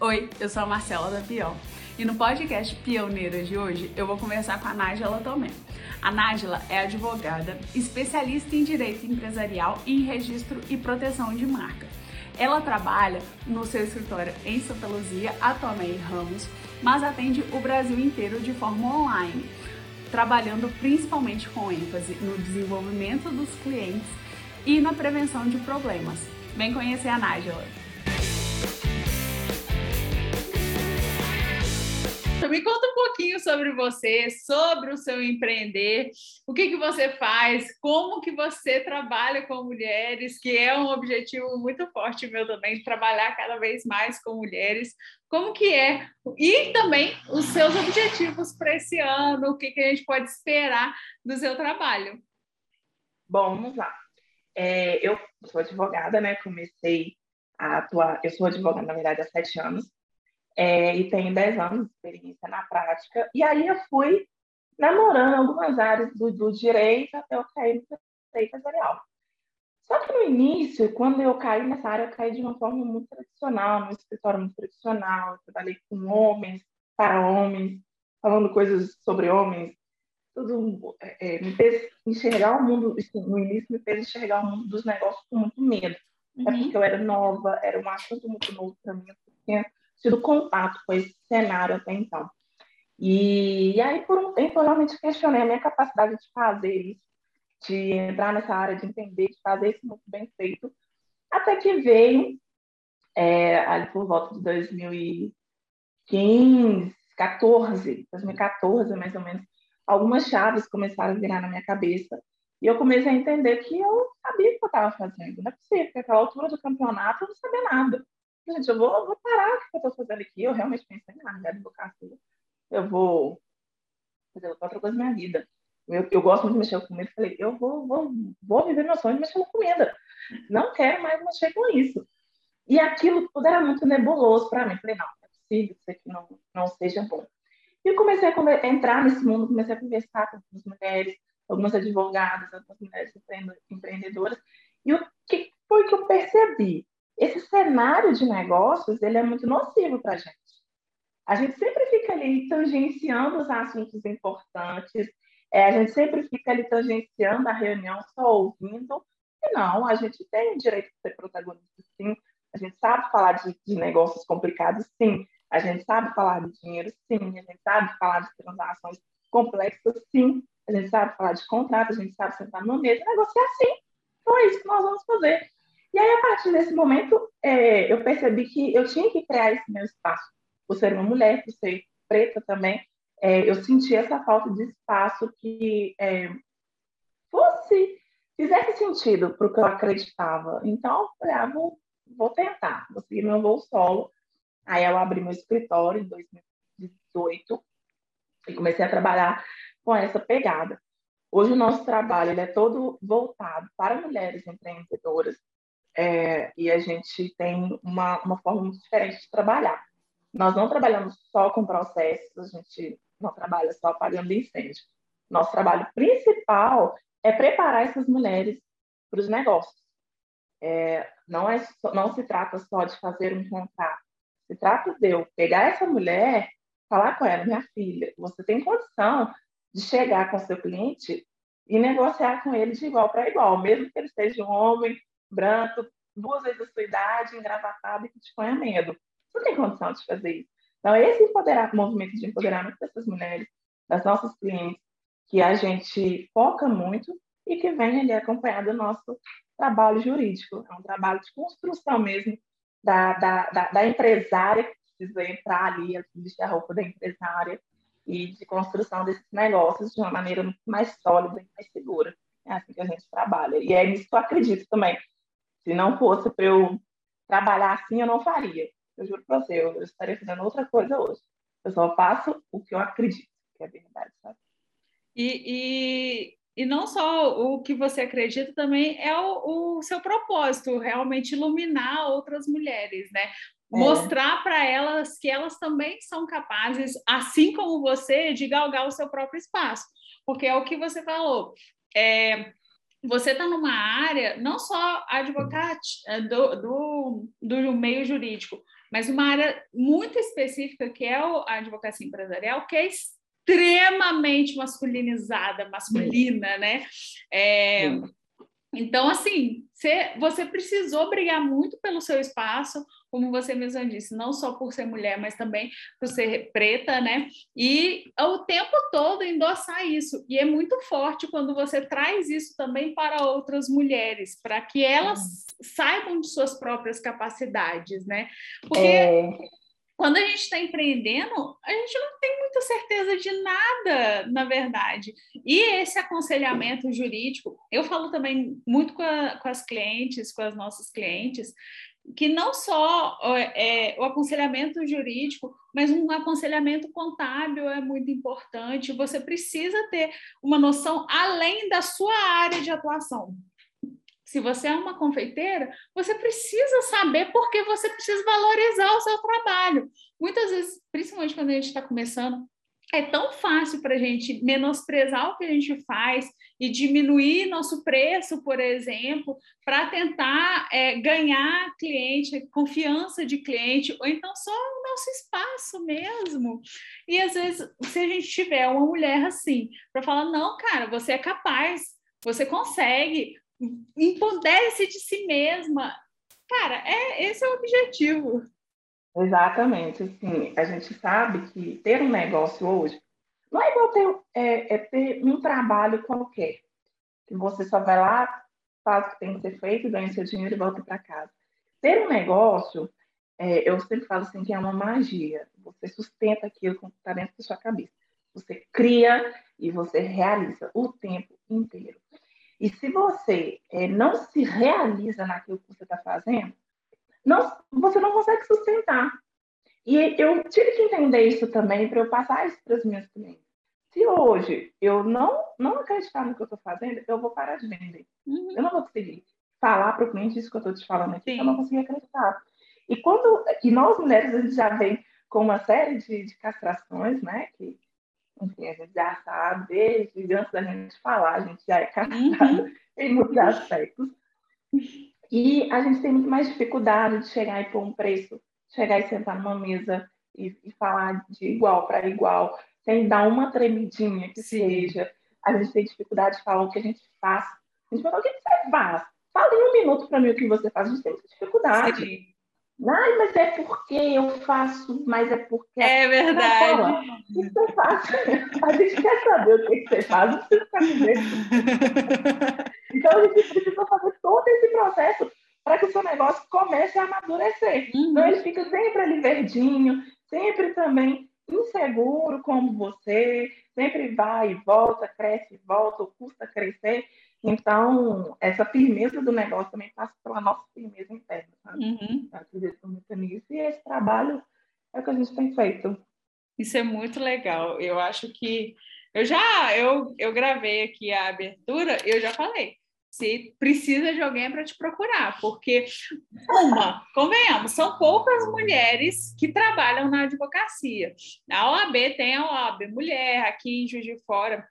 Oi, eu sou a Marcela da Pion e no podcast Pioneiras de hoje eu vou conversar com a Nájila Tomé. A Nájila é advogada, especialista em direito empresarial e em registro e proteção de marca. Ela trabalha no seu escritório em Santa Luzia, atualmente Ramos, mas atende o Brasil inteiro de forma online, trabalhando principalmente com ênfase no desenvolvimento dos clientes e na prevenção de problemas. Vem conhecer a Nájila. Me conta um pouquinho sobre você, sobre o seu empreender, o que, que você faz, como que você trabalha com mulheres, que é um objetivo muito forte meu também, trabalhar cada vez mais com mulheres. Como que é? E também os seus objetivos para esse ano, o que, que a gente pode esperar do seu trabalho. Bom, vamos lá. É, eu sou advogada, né? Comecei a atuar, eu sou advogada, na verdade, há sete anos é, e tenho 10 anos de experiência na prática. E aí eu fui namorando algumas áreas do, do direito até eu cair no direito empresarial. Só que no início, quando eu caí nessa área, eu caí de uma forma muito tradicional, no escritório muito tradicional, eu trabalhei com homens, para homens, falando coisas sobre homens, tudo é, é me fez enxergar o mundo, no início me fez enxergar o mundo dos negócios com muito medo. É uhum. É porque eu era nova, era um assunto muito novo para mim, eu tinha tido contato com esse cenário até então. E, e aí, por um tempo, eu realmente questionei a minha capacidade de fazer isso, de entrar nessa área, de entender, de fazer isso muito bem feito, até que veio, é, ali por volta de 2015, 14, 2014 mais ou menos, algumas chaves começaram a virar na minha cabeça e eu comecei a entender que eu sabia o que eu estava fazendo. Não é possível, porque naquela altura do campeonato eu não sabia nada gente, eu vou, vou parar o que eu estou fazendo aqui. Eu realmente pensei na minha advocacia. Eu vou fazer outra coisa na minha vida. Eu, eu gosto muito de mexer com comida. Falei, eu vou, vou, vou viver meu sonho de mexer com comida. Não quero mais mexer com isso. E aquilo tudo era muito nebuloso para mim. Falei, não, é possível que isso aqui não, não seja bom. E eu comecei a entrar nesse mundo, comecei a conversar com algumas mulheres, algumas advogadas, algumas mulheres empreendedoras. E o que foi que eu percebi? Esse cenário de negócios ele é muito nocivo para a gente. A gente sempre fica ali tangenciando os assuntos importantes, é, a gente sempre fica ali tangenciando a reunião, só ouvindo, e não, a gente tem o direito de ser protagonista, sim, a gente sabe falar de, de negócios complicados, sim, a gente sabe falar de dinheiro, sim, a gente sabe falar de transações complexas, sim, a gente sabe falar de contrato, a gente sabe sentar no mesa e negociar, sim. Então é isso que nós vamos fazer. E aí, a partir desse momento, é, eu percebi que eu tinha que criar esse meu espaço. Por ser uma mulher, por ser preta também, é, eu senti essa falta de espaço que é, fosse, fizesse sentido para o que eu acreditava. Então, eu falei, ah, vou, vou tentar, vou seguir meu voo solo. Aí eu abri meu escritório em 2018 e comecei a trabalhar com essa pegada. Hoje o nosso trabalho é todo voltado para mulheres empreendedoras, é, e a gente tem uma, uma forma muito diferente de trabalhar. Nós não trabalhamos só com processos, a gente não trabalha só apagando incêndio. Nosso trabalho principal é preparar essas mulheres para os negócios. É, não, é, não se trata só de fazer um contrato, se trata de eu pegar essa mulher, falar com ela, minha filha, você tem condição de chegar com seu cliente e negociar com ele de igual para igual, mesmo que ele seja um homem, branco, duas vezes a sua idade, engravatado e que te ponha medo. Você não tem condição de fazer isso. Então, esse empoderar, movimento de empoderamento dessas mulheres, das nossas clientes, que a gente foca muito e que vem ali acompanhado do nosso trabalho jurídico. É um trabalho de construção mesmo da, da, da, da empresária que precisa entrar ali, vestir a roupa da empresária e de construção desses negócios de uma maneira mais sólida e mais segura. É assim que a gente trabalha. E é nisso que eu acredito também. Se não fosse para eu trabalhar assim, eu não faria. Eu juro para você, eu, estaria fazendo outra coisa hoje. Eu só faço o que eu acredito, que é verdade, sabe? E, e, e não só o que você acredita, também é o, o seu propósito, realmente iluminar outras mulheres, né? É. Mostrar para elas que elas também são capazes, assim como você, de galgar o seu próprio espaço. Porque é o que você falou. É, você está numa área, não só advogate é, do, do, do meio jurídico, mas uma área muito específica que é a advocacia empresarial, que é extremamente masculinizada, masculina, né? É, então, assim, você, você precisou brigar muito pelo seu espaço, como você mesma disse, não só por ser mulher, mas também por ser preta, né? E o tempo todo endossar isso. E é muito forte quando você traz isso também para outras mulheres, para que elas saibam de suas próprias capacidades, né? Porque. É quando a gente está empreendendo, a gente não tem muita certeza de nada, na verdade. E esse aconselhamento jurídico, eu falo também muito com, a, com as clientes, com as nossas clientes, que não só é, o aconselhamento jurídico, mas um aconselhamento contábil é muito importante. Você precisa ter uma noção além da sua área de atuação. Se você é uma confeiteira, você precisa saber porque você precisa valorizar o seu trabalho. Muitas vezes, principalmente quando a gente está começando, é tão fácil para a gente menosprezar o que a gente faz e diminuir nosso preço, por exemplo, para tentar é, ganhar cliente, confiança de cliente, ou então só o nosso espaço mesmo. E às vezes, se a gente tiver uma mulher assim, para falar, não, cara, você é capaz, você consegue, empodere-se de si mesma. Cara, é, esse é o objetivo. Exatamente. Assim, a gente sabe que ter um negócio hoje não é igual ter, é, é ter um trabalho qualquer, que você só vai lá, faz o que tem que ser feito, ganha seu dinheiro e volta para casa. Ter um negócio, é, eu sempre falo assim que é uma magia. Você sustenta aquilo que está dentro da sua cabeça. Você cria e você realiza o tempo inteiro. E se você é, não se realiza naquilo que você está fazendo, não, você não consegue sustentar. E eu tive que entender isso também para eu passar isso para os meus clientes. Se hoje eu não, não acreditar no que eu estou fazendo, eu vou parar de vender. Uhum. Eu não vou conseguir falar para o cliente isso que eu estou te falando aqui, Sim. eu não consigo acreditar. E quando e nós mulheres a gente já vem com uma série de, de castrações, né? Que enfim, a gente já sabe, desde antes da gente falar, a gente já é cansado uhum. em muitos aspectos. E a gente tem muito mais dificuldade de chegar e pôr um preço, chegar e sentar numa mesa e, e falar de igual para igual, sem dar uma tremidinha que Sim. seja. A gente tem dificuldade de falar o que a gente faz. A gente fala, o que você faz? Fala em um minuto para mim o que você faz. A gente tem muita dificuldade. Sim. Ai, mas é porque eu faço, mas é porque. É verdade. Fala, o que você faz? A gente quer saber o que você faz, não precisa dizendo. Então, a gente precisa fazer todo esse processo para que o seu negócio comece a amadurecer. Uhum. Então, ele fica sempre ali verdinho, sempre também inseguro como você, sempre vai e volta, cresce e volta, custa crescer. Então, essa firmeza do negócio também passa pela nossa firmeza interna, sabe? Uhum. Eu acredito muito nisso e esse trabalho é o que a gente tem feito. Isso é muito legal. Eu acho que eu já eu, eu gravei aqui a abertura, eu já falei. Se precisa de alguém para te procurar, porque uma, convenhamos, são poucas mulheres que trabalham na advocacia. A OAB tem a OAB Mulher aqui em Juiz de Fora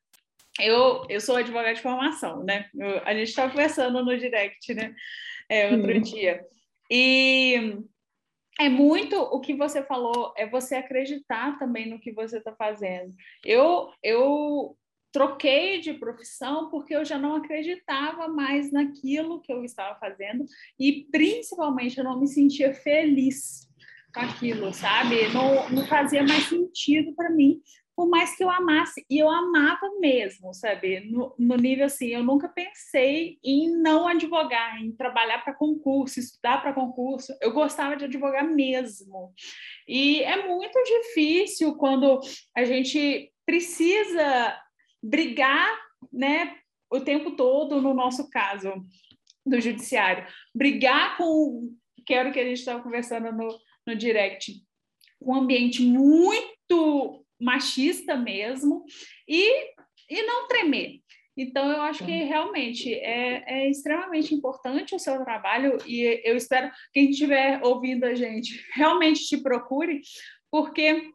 eu, eu sou advogada de formação, né? Eu, a gente estava conversando no direct, né? É, outro dia. E é muito o que você falou, é você acreditar também no que você está fazendo. Eu, eu troquei de profissão porque eu já não acreditava mais naquilo que eu estava fazendo e principalmente eu não me sentia feliz com aquilo, sabe? Não, não fazia mais sentido para mim por mais que eu amasse, e eu amava mesmo, sabe? No, no, nível assim, eu nunca pensei em não advogar, em trabalhar para concurso, estudar para concurso. Eu gostava de advogar mesmo. E é muito difícil quando a gente precisa brigar, né, o tempo todo, no nosso caso do judiciário, brigar com, que era o que a gente estava conversando no, no direct, um ambiente muito machista mesmo, e, e não tremer. Então, eu acho que realmente é, é, extremamente importante o seu trabalho e eu espero que quem estiver ouvindo a gente realmente te procure, porque,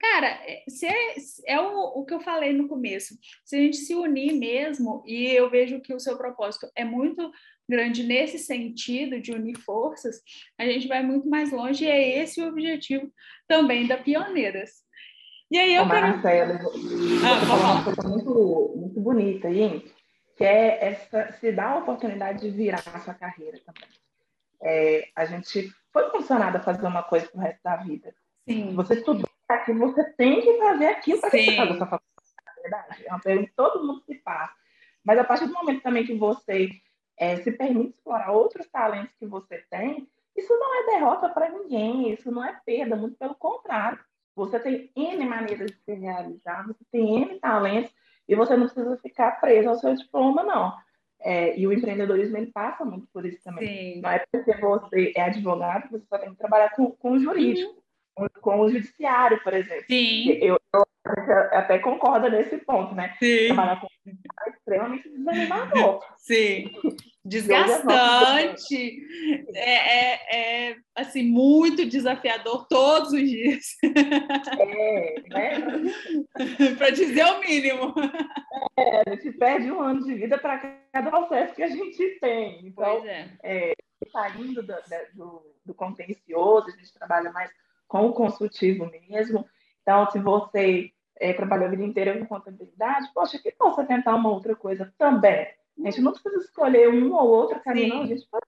cara, se é, é o, o que eu falei no começo, se a gente se unir mesmo, e eu vejo que o seu propósito é muito grande nesse sentido de unir forças, a gente vai muito mais longe e é esse o objetivo também da Pioneiras. E aí eu Ô, quero... Marcela, ah, uma coisa muito, muito bonita aí, que é essa, se dar a oportunidade de virar a sua carreira também. É, a gente foi funcionada a fazer uma coisa pro resto da vida. Sim. Você estudou aqui, você tem que fazer aquilo para você fazer a sua faculdade. É verdade. É uma pergunta que todo mundo se faz. Mas a partir do momento também que você é, se permite explorar outros talentos que você tem, isso não é derrota para ninguém, isso não é perda, muito pelo contrário. Você tem N maneiras de se realizar, você tem N talentos e você não precisa ficar preso ao seu diploma, não. É, e o empreendedorismo ele passa muito por isso também. Sim. Não é porque você é advogado que você só tem que trabalhar com, com o jurídico, uhum. Com, o judiciário, por exemplo. Sim. Eu, eu, até concordo nesse ponto, né? Sim. Trabalhar com é extremamente desanimador. Sim. Desgastante. É, é, é, assim, muito desafiador todos os dias. É, né? para dizer o mínimo. É, a gente perde um ano de vida para cada processo que a gente tem. Então, pois é. é saindo do, do, do contencioso, a gente trabalha mais com o consultivo mesmo. Então, se você é, trabalhou a vida inteira com contabilidade, poxa, que possa tentar uma outra coisa também. A gente não precisa escolher um ou outro caminho, não. A gente pode,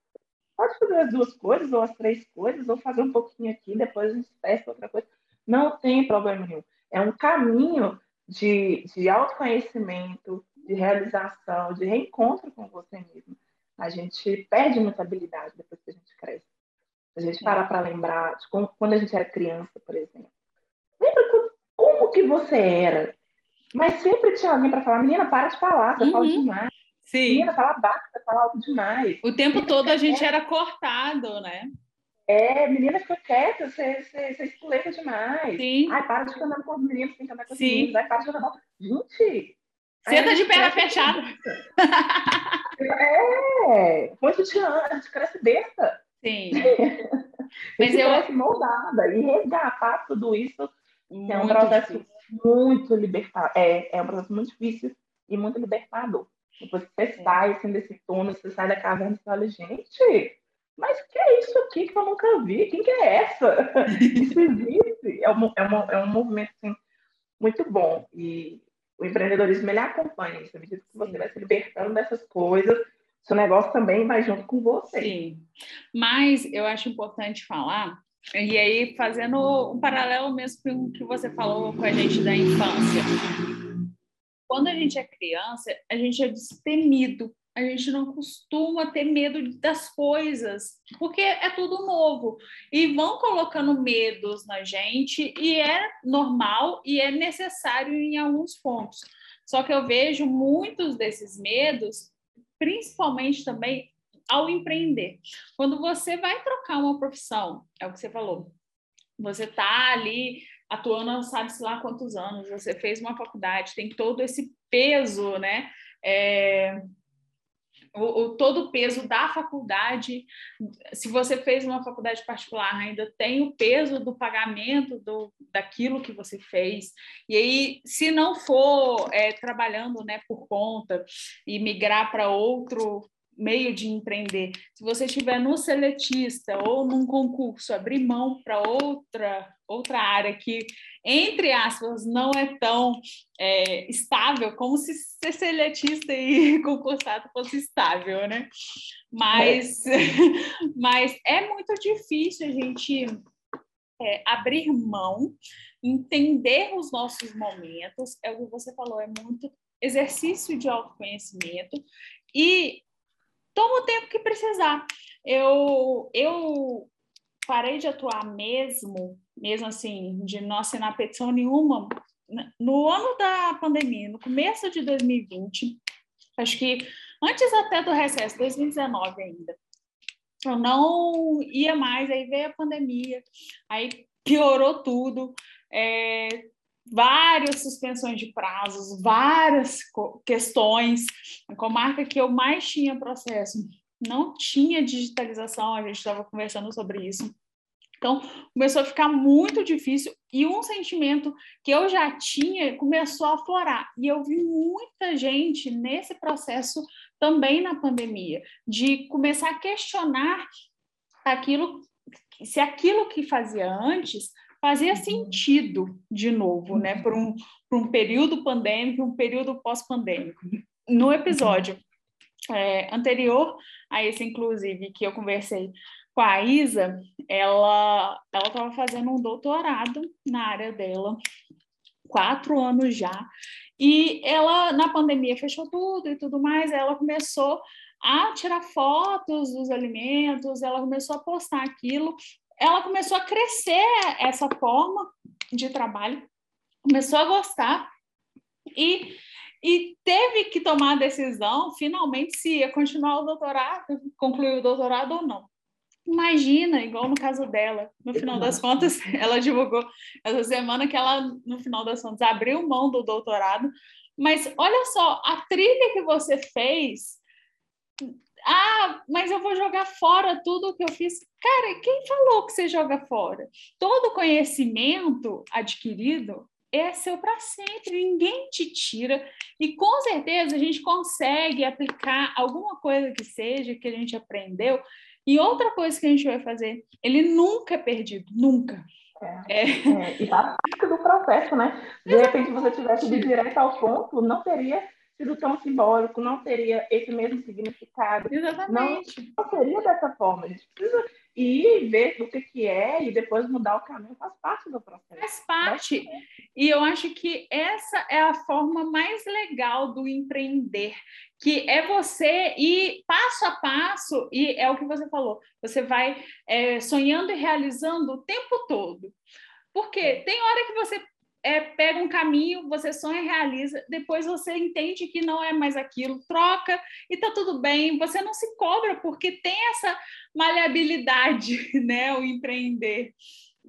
pode, fazer as duas coisas, ou as três coisas, ou fazer um pouquinho aqui, depois a gente testa outra coisa. Não tem problema nenhum. É um caminho de, de autoconhecimento, de realização, de reencontro com você mesmo. A gente perde muita habilidade depois que a gente cresce. A gente para para lembrar de como, quando a gente era criança, por exemplo. Lembra como que você era? Mas sempre tinha alguém para falar, menina, para de falar, você uhum. fala demais. Sim. Menina, fala baixo, você fala alto demais. O tempo todo a gente era cortado, né? É, menina, fica quieta, você, você, você espuleta demais. Sim. Ai, para de andar com os meninos, tem que andar com os Sim. meninos. Ai, para de andar Gente! Senta de perna fechada. É, ano, a gente cresce besta. Sim. Mas eu cresce moldada. E resgatar tudo isso muito é um processo difícil. muito libertador. É, é um processo muito difícil e muito libertador. Depois que você é. sai assim, desse túnel, você sai da caverna e fala, gente, mas que é isso aqui que eu nunca vi? Quem que é essa? isso existe. É um, é, um, é um movimento assim, muito bom. E o empreendedorismo ele acompanha isso. À medida que você vai se libertando dessas coisas, seu negócio também vai junto com você. Sim. Mas eu acho importante falar, e aí fazendo um paralelo mesmo com o que você falou com a gente da infância. Quando a gente é criança, a gente é destemido a gente não costuma ter medo das coisas, porque é tudo novo. E vão colocando medos na gente, e é normal e é necessário em alguns pontos. Só que eu vejo muitos desses medos, principalmente também ao empreender. Quando você vai trocar uma profissão, é o que você falou, você está ali atuando não sabe-se lá quantos anos, você fez uma faculdade, tem todo esse peso, né? É, o, o, todo o peso da faculdade. Se você fez uma faculdade particular, ainda tem o peso do pagamento do, daquilo que você fez. E aí, se não for é, trabalhando né, por conta e migrar para outro meio de empreender, se você estiver no seletista ou num concurso, abrir mão para outra outra área que, entre aspas, não é tão é, estável, como se ser seletista e concursado fosse estável, né? Mas é, mas é muito difícil a gente é, abrir mão, entender os nossos momentos, é o que você falou, é muito exercício de autoconhecimento. E toma o tempo que precisar. Eu, eu parei de atuar mesmo, mesmo assim, de não assinar petição nenhuma, no ano da pandemia, no começo de 2020, acho que antes até do recesso, 2019 ainda, eu não ia mais, aí veio a pandemia, aí piorou tudo, é, várias suspensões de prazos, várias questões. A comarca que eu mais tinha processo não tinha digitalização, a gente estava conversando sobre isso. Então, começou a ficar muito difícil e um sentimento que eu já tinha começou a aflorar. E eu vi muita gente nesse processo também na pandemia, de começar a questionar aquilo, se aquilo que fazia antes fazia uhum. sentido de novo, né, por um, por um período pandêmico, um período pós-pandêmico. No episódio é, anterior a esse, inclusive, que eu conversei com a Isa, ela ela estava fazendo um doutorado na área dela, quatro anos já, e ela na pandemia fechou tudo e tudo mais, ela começou a tirar fotos dos alimentos, ela começou a postar aquilo, ela começou a crescer essa forma de trabalho, começou a gostar e e teve que tomar a decisão, finalmente, se ia continuar o doutorado, concluir o doutorado ou não. Imagina, igual no caso dela, no final das contas, ela divulgou essa semana que ela, no final das contas, abriu mão do doutorado. Mas olha só, a trilha que você fez. Ah, mas eu vou jogar fora tudo o que eu fiz. Cara, quem falou que você joga fora? Todo conhecimento adquirido é seu para sempre, ninguém te tira. E com certeza a gente consegue aplicar alguma coisa que seja que a gente aprendeu. E outra coisa que a gente vai fazer, ele nunca é perdido, nunca. É, é. é e tá do processo, né? De repente, você tivesse de direto ao ponto, não teria sido tão simbólico, não teria esse mesmo significado. Exatamente. Não, não seria dessa forma. A gente precisa ir ver o que, que é e depois mudar o caminho faz parte do processo. Faz parte. E eu acho que essa é a forma mais legal do empreender, que é você ir passo a passo, e é o que você falou, você vai é, sonhando e realizando o tempo todo. Porque tem hora que você é, pega um caminho, você sonha e realiza, depois você entende que não é mais aquilo, troca e tá tudo bem, você não se cobra porque tem essa maleabilidade, né, o empreender.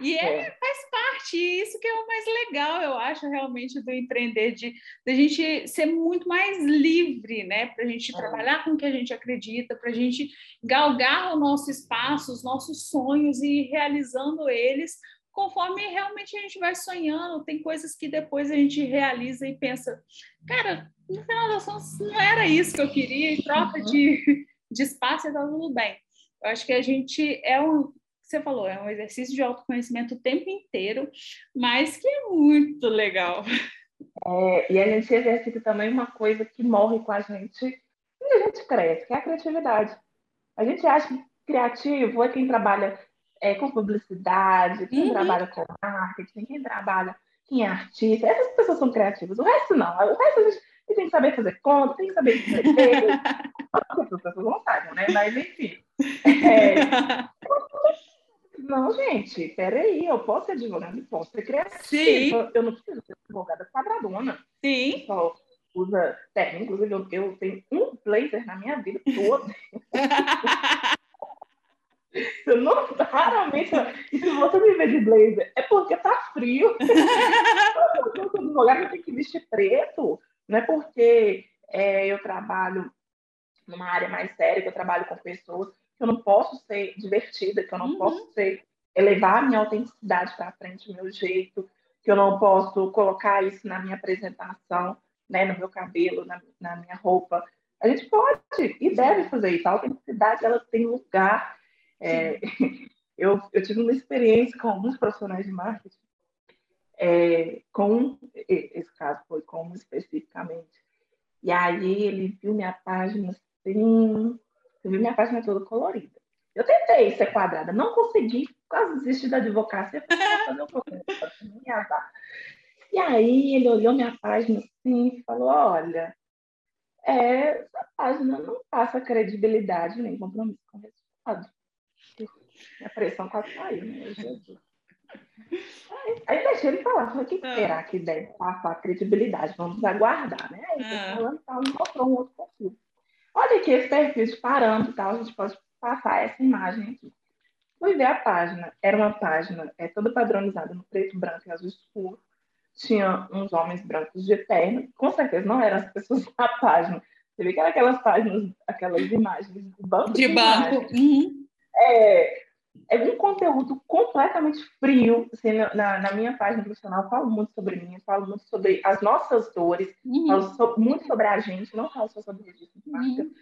E é, é. faz parte, e isso que é o mais legal, eu acho, realmente, do empreender, de, de a gente ser muito mais livre, né? Para a gente é. trabalhar com o que a gente acredita, para a gente galgar o nosso espaço, os nossos sonhos e ir realizando eles conforme realmente a gente vai sonhando, tem coisas que depois a gente realiza e pensa, cara, no final das contas não era isso que eu queria, em troca uhum. de, de espaço está tudo bem. Eu acho que a gente é um, você falou, é um exercício de autoconhecimento o tempo inteiro, mas que é muito legal. É, e a gente exercita também uma coisa que morre com a gente quando a gente cresce, que é a criatividade. A gente acha que criativo é quem trabalha é, com publicidade, quem uhum. trabalha com marketing, quem trabalha, quem é artista. Essas pessoas são criativas. O resto não. O resto a gente, tem que saber fazer conta, tem que saber escrever. Essas pessoas não sabem, né? Mas enfim. É... Não, gente, peraí, eu posso ser advogada e posso ser criativa. Sim. Eu não preciso ser advogada quadradona. Sim. Só usa técnica, inclusive eu, eu tenho um blazer na minha vida toda. Eu não, raramente, e se você me vê de blazer, é porque tá frio. eu sou advogado, eu tenho que vestir preto. Não é porque é, eu trabalho numa área mais séria, que eu trabalho com pessoas, que eu não posso ser divertida, que eu não uhum. posso ser elevar a minha autenticidade para frente, o meu jeito, que eu não posso colocar isso na minha apresentação, né, no meu cabelo, na, na minha roupa. A gente pode e deve fazer isso. A autenticidade ela tem lugar é, eu, eu tive uma experiência com alguns profissionais de marketing, é, com esse caso foi com um especificamente. E aí ele viu minha página assim, viu minha página toda colorida. Eu tentei ser quadrada, não consegui, quase desisti da advocacia, fazer um pouquinho, E aí ele olhou minha página assim e falou, olha, é, essa página não passa credibilidade nem compromisso com o resultado. A pressão quase caiu, né? Jesus. Aí, aí deixei ele falar, falei, o que ah. será que deve passar a credibilidade? Vamos aguardar, né? Aí ah. falando tal, mostrou um outro perfil. Olha aqui esse perfil de parâmetro tal, a gente pode passar essa imagem aqui. Fui ver a página, era uma página é, toda padronizada no preto, branco e azul escuro. Tinha uns homens brancos de terno, com certeza não eram as pessoas da página. Você vê que eram aquelas páginas, aquelas imagens de banco. De, de banco. Uhum. É, é um conteúdo completamente frio. Assim, na, na, minha página profissional, falo muito sobre mim, falo muito sobre as nossas dores, uhum. falo so, muito sobre a gente, não falo só sobre registro de marca. Uhum.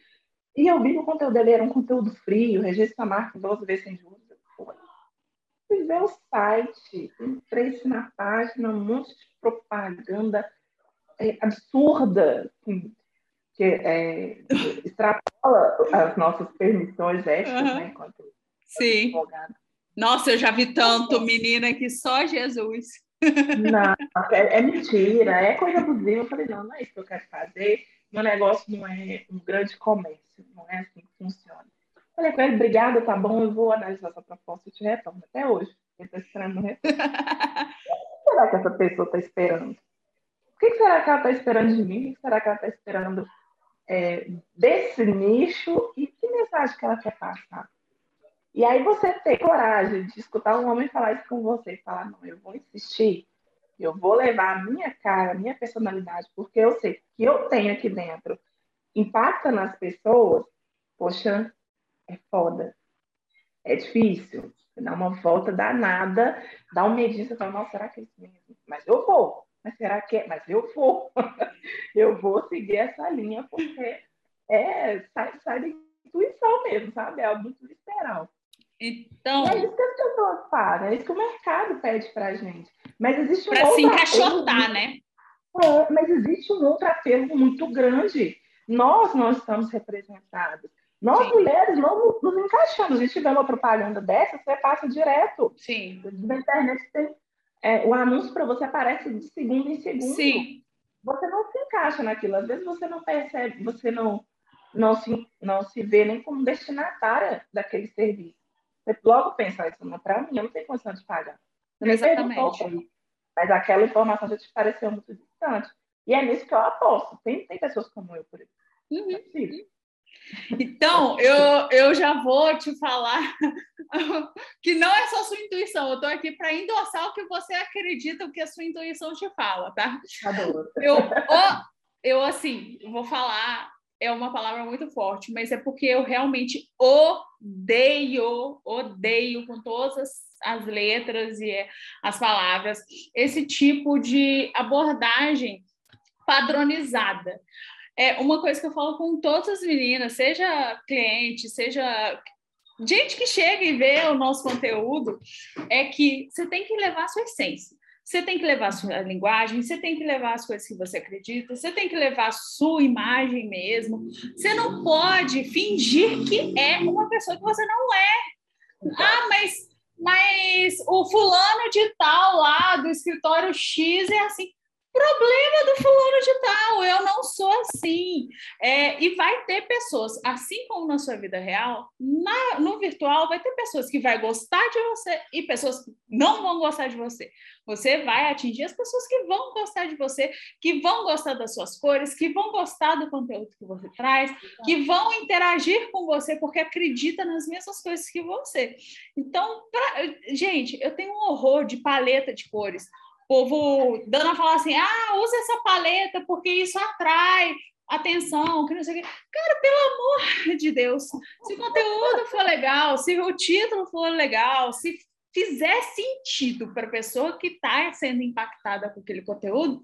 E eu vi que o conteúdo dele era um conteúdo frio, registro da marca 12 vezes sem juros. Fui ver o site, entrei na página, um monte de propaganda é, absurda, assim, que é, extrapola as nossas permissões éticas, uhum. né, enquanto Sim. Nossa, eu já vi tanto, menina, que só Jesus. Não, é, é, mentira, é coisa abusiva. Eu falei, não, não é isso que eu quero fazer. Meu negócio não é um grande comércio, não é assim que funciona. Falei com ele, obrigada, tá bom, eu vou analisar essa proposta e te retorno. Até hoje, ele está esperando o retorno. o que será que essa pessoa está esperando? O que será que ela está esperando de mim? O que será que ela está esperando é, desse nicho? E que mensagem que ela quer passar? E aí você ter coragem de escutar um homem falar isso com você e falar, não, eu vou insistir, eu vou levar a minha cara, a minha personalidade, porque eu sei que eu tenho aqui dentro, impacta nas pessoas, poxa, é foda. É difícil. Dá uma volta danada, dá um medinho, você fala, nossa, será que é isso mesmo? Mas eu vou. Mas será que é? Mas eu vou. eu vou seguir essa linha, porque é, sai, sai da intuição mesmo, sabe? É algo muito visceral. Então. É isso que as pessoas fazem, é isso que o mercado pede para a gente. Mas existe um Para se encaixotar, né? É, mas existe um outro apelo muito grande. Nós não estamos representados. Nós, Sim. mulheres, não nos encaixamos. A gente vê uma propaganda dessa, você passa direto. Sim. Na internet tem. É, o anúncio para você aparece de segundo em segundo. Sim. Você não se encaixa naquilo. Às vezes você não percebe, você não, não, se, não se vê nem como destinatária daquele serviço. Você logo pensa, isso não é para mim, eu não tenho condição de pagar. Você Exatamente. Mas aquela informação já te pareceu muito distante. E é nisso que eu aposto. Tem, tem pessoas como eu por isso. Uhum. É então, eu, eu já vou te falar que não é só sua intuição, eu estou aqui para endossar o que você acredita, o que a sua intuição te fala, tá? Adoro. Eu, eu assim, vou falar é uma palavra muito forte, mas é porque eu realmente odeio, odeio com todas as, as letras e as palavras esse tipo de abordagem padronizada. É uma coisa que eu falo com todas as meninas, seja cliente, seja gente que chega e vê o nosso conteúdo, é que você tem que levar a sua essência. Você tem que levar a sua linguagem, você tem que levar as coisas que você acredita, você tem que levar a sua imagem mesmo. Você não pode fingir que é uma pessoa que você não é. Ah, mas, mas o fulano de tal lá do escritório X é assim. Problema do fulano de tal, eu não sou assim. É, e vai ter pessoas, assim como na sua vida real, na, no virtual, vai ter pessoas que vai gostar de você e pessoas que não vão gostar de você. Você vai atingir as pessoas que vão gostar de você, que vão gostar das suas cores, que vão gostar do conteúdo que você traz, que vão interagir com você porque acredita nas mesmas coisas que você. Então, pra... gente, eu tenho um horror de paleta de cores povo dando a falar assim: ah, usa essa paleta porque isso atrai atenção, que não sei o quê. Cara, pelo amor de Deus, se o conteúdo for legal, se o título for legal, se fizer sentido para a pessoa que está sendo impactada com aquele conteúdo,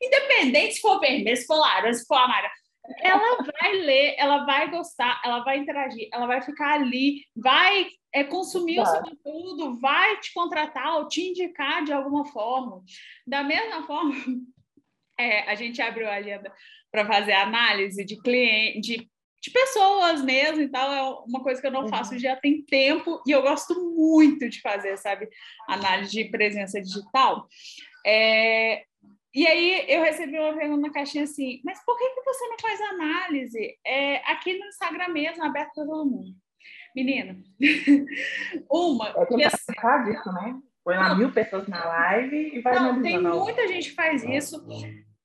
independente se for vermelho, se for laranja, se for amarelo, ela vai ler, ela vai gostar, ela vai interagir, ela vai ficar ali, vai é, consumir claro. o seu conteúdo, vai te contratar ou te indicar de alguma forma. Da mesma forma, é, a gente abriu a agenda para fazer análise de cliente, de, de, pessoas mesmo e tal, é uma coisa que eu não faço já tem tempo e eu gosto muito de fazer, sabe? Análise de presença digital. É, e aí eu recebi uma pergunta na caixinha assim, mas por que, que você não faz análise é, aqui no Instagram mesmo, aberto para todo mundo? Menina, uma... É que assim, disso, né? Põe lá mil pessoas na live e vai Não, tem muita gente que faz isso.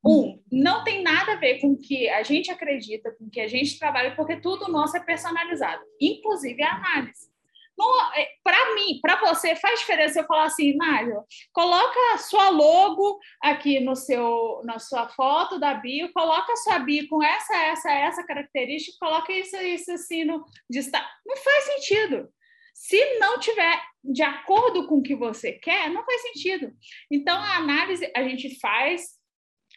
Um, não tem nada a ver com o que a gente acredita, com o que a gente trabalha, porque tudo nosso é personalizado, inclusive a análise. É, para mim, para você, faz diferença eu falar assim, Nádia, coloca sua logo aqui no seu, na sua foto da bio, coloca sua bio com essa, essa, essa característica, coloca isso, isso assim no destaque. Não faz sentido. Se não tiver de acordo com o que você quer, não faz sentido. Então, a análise, a gente faz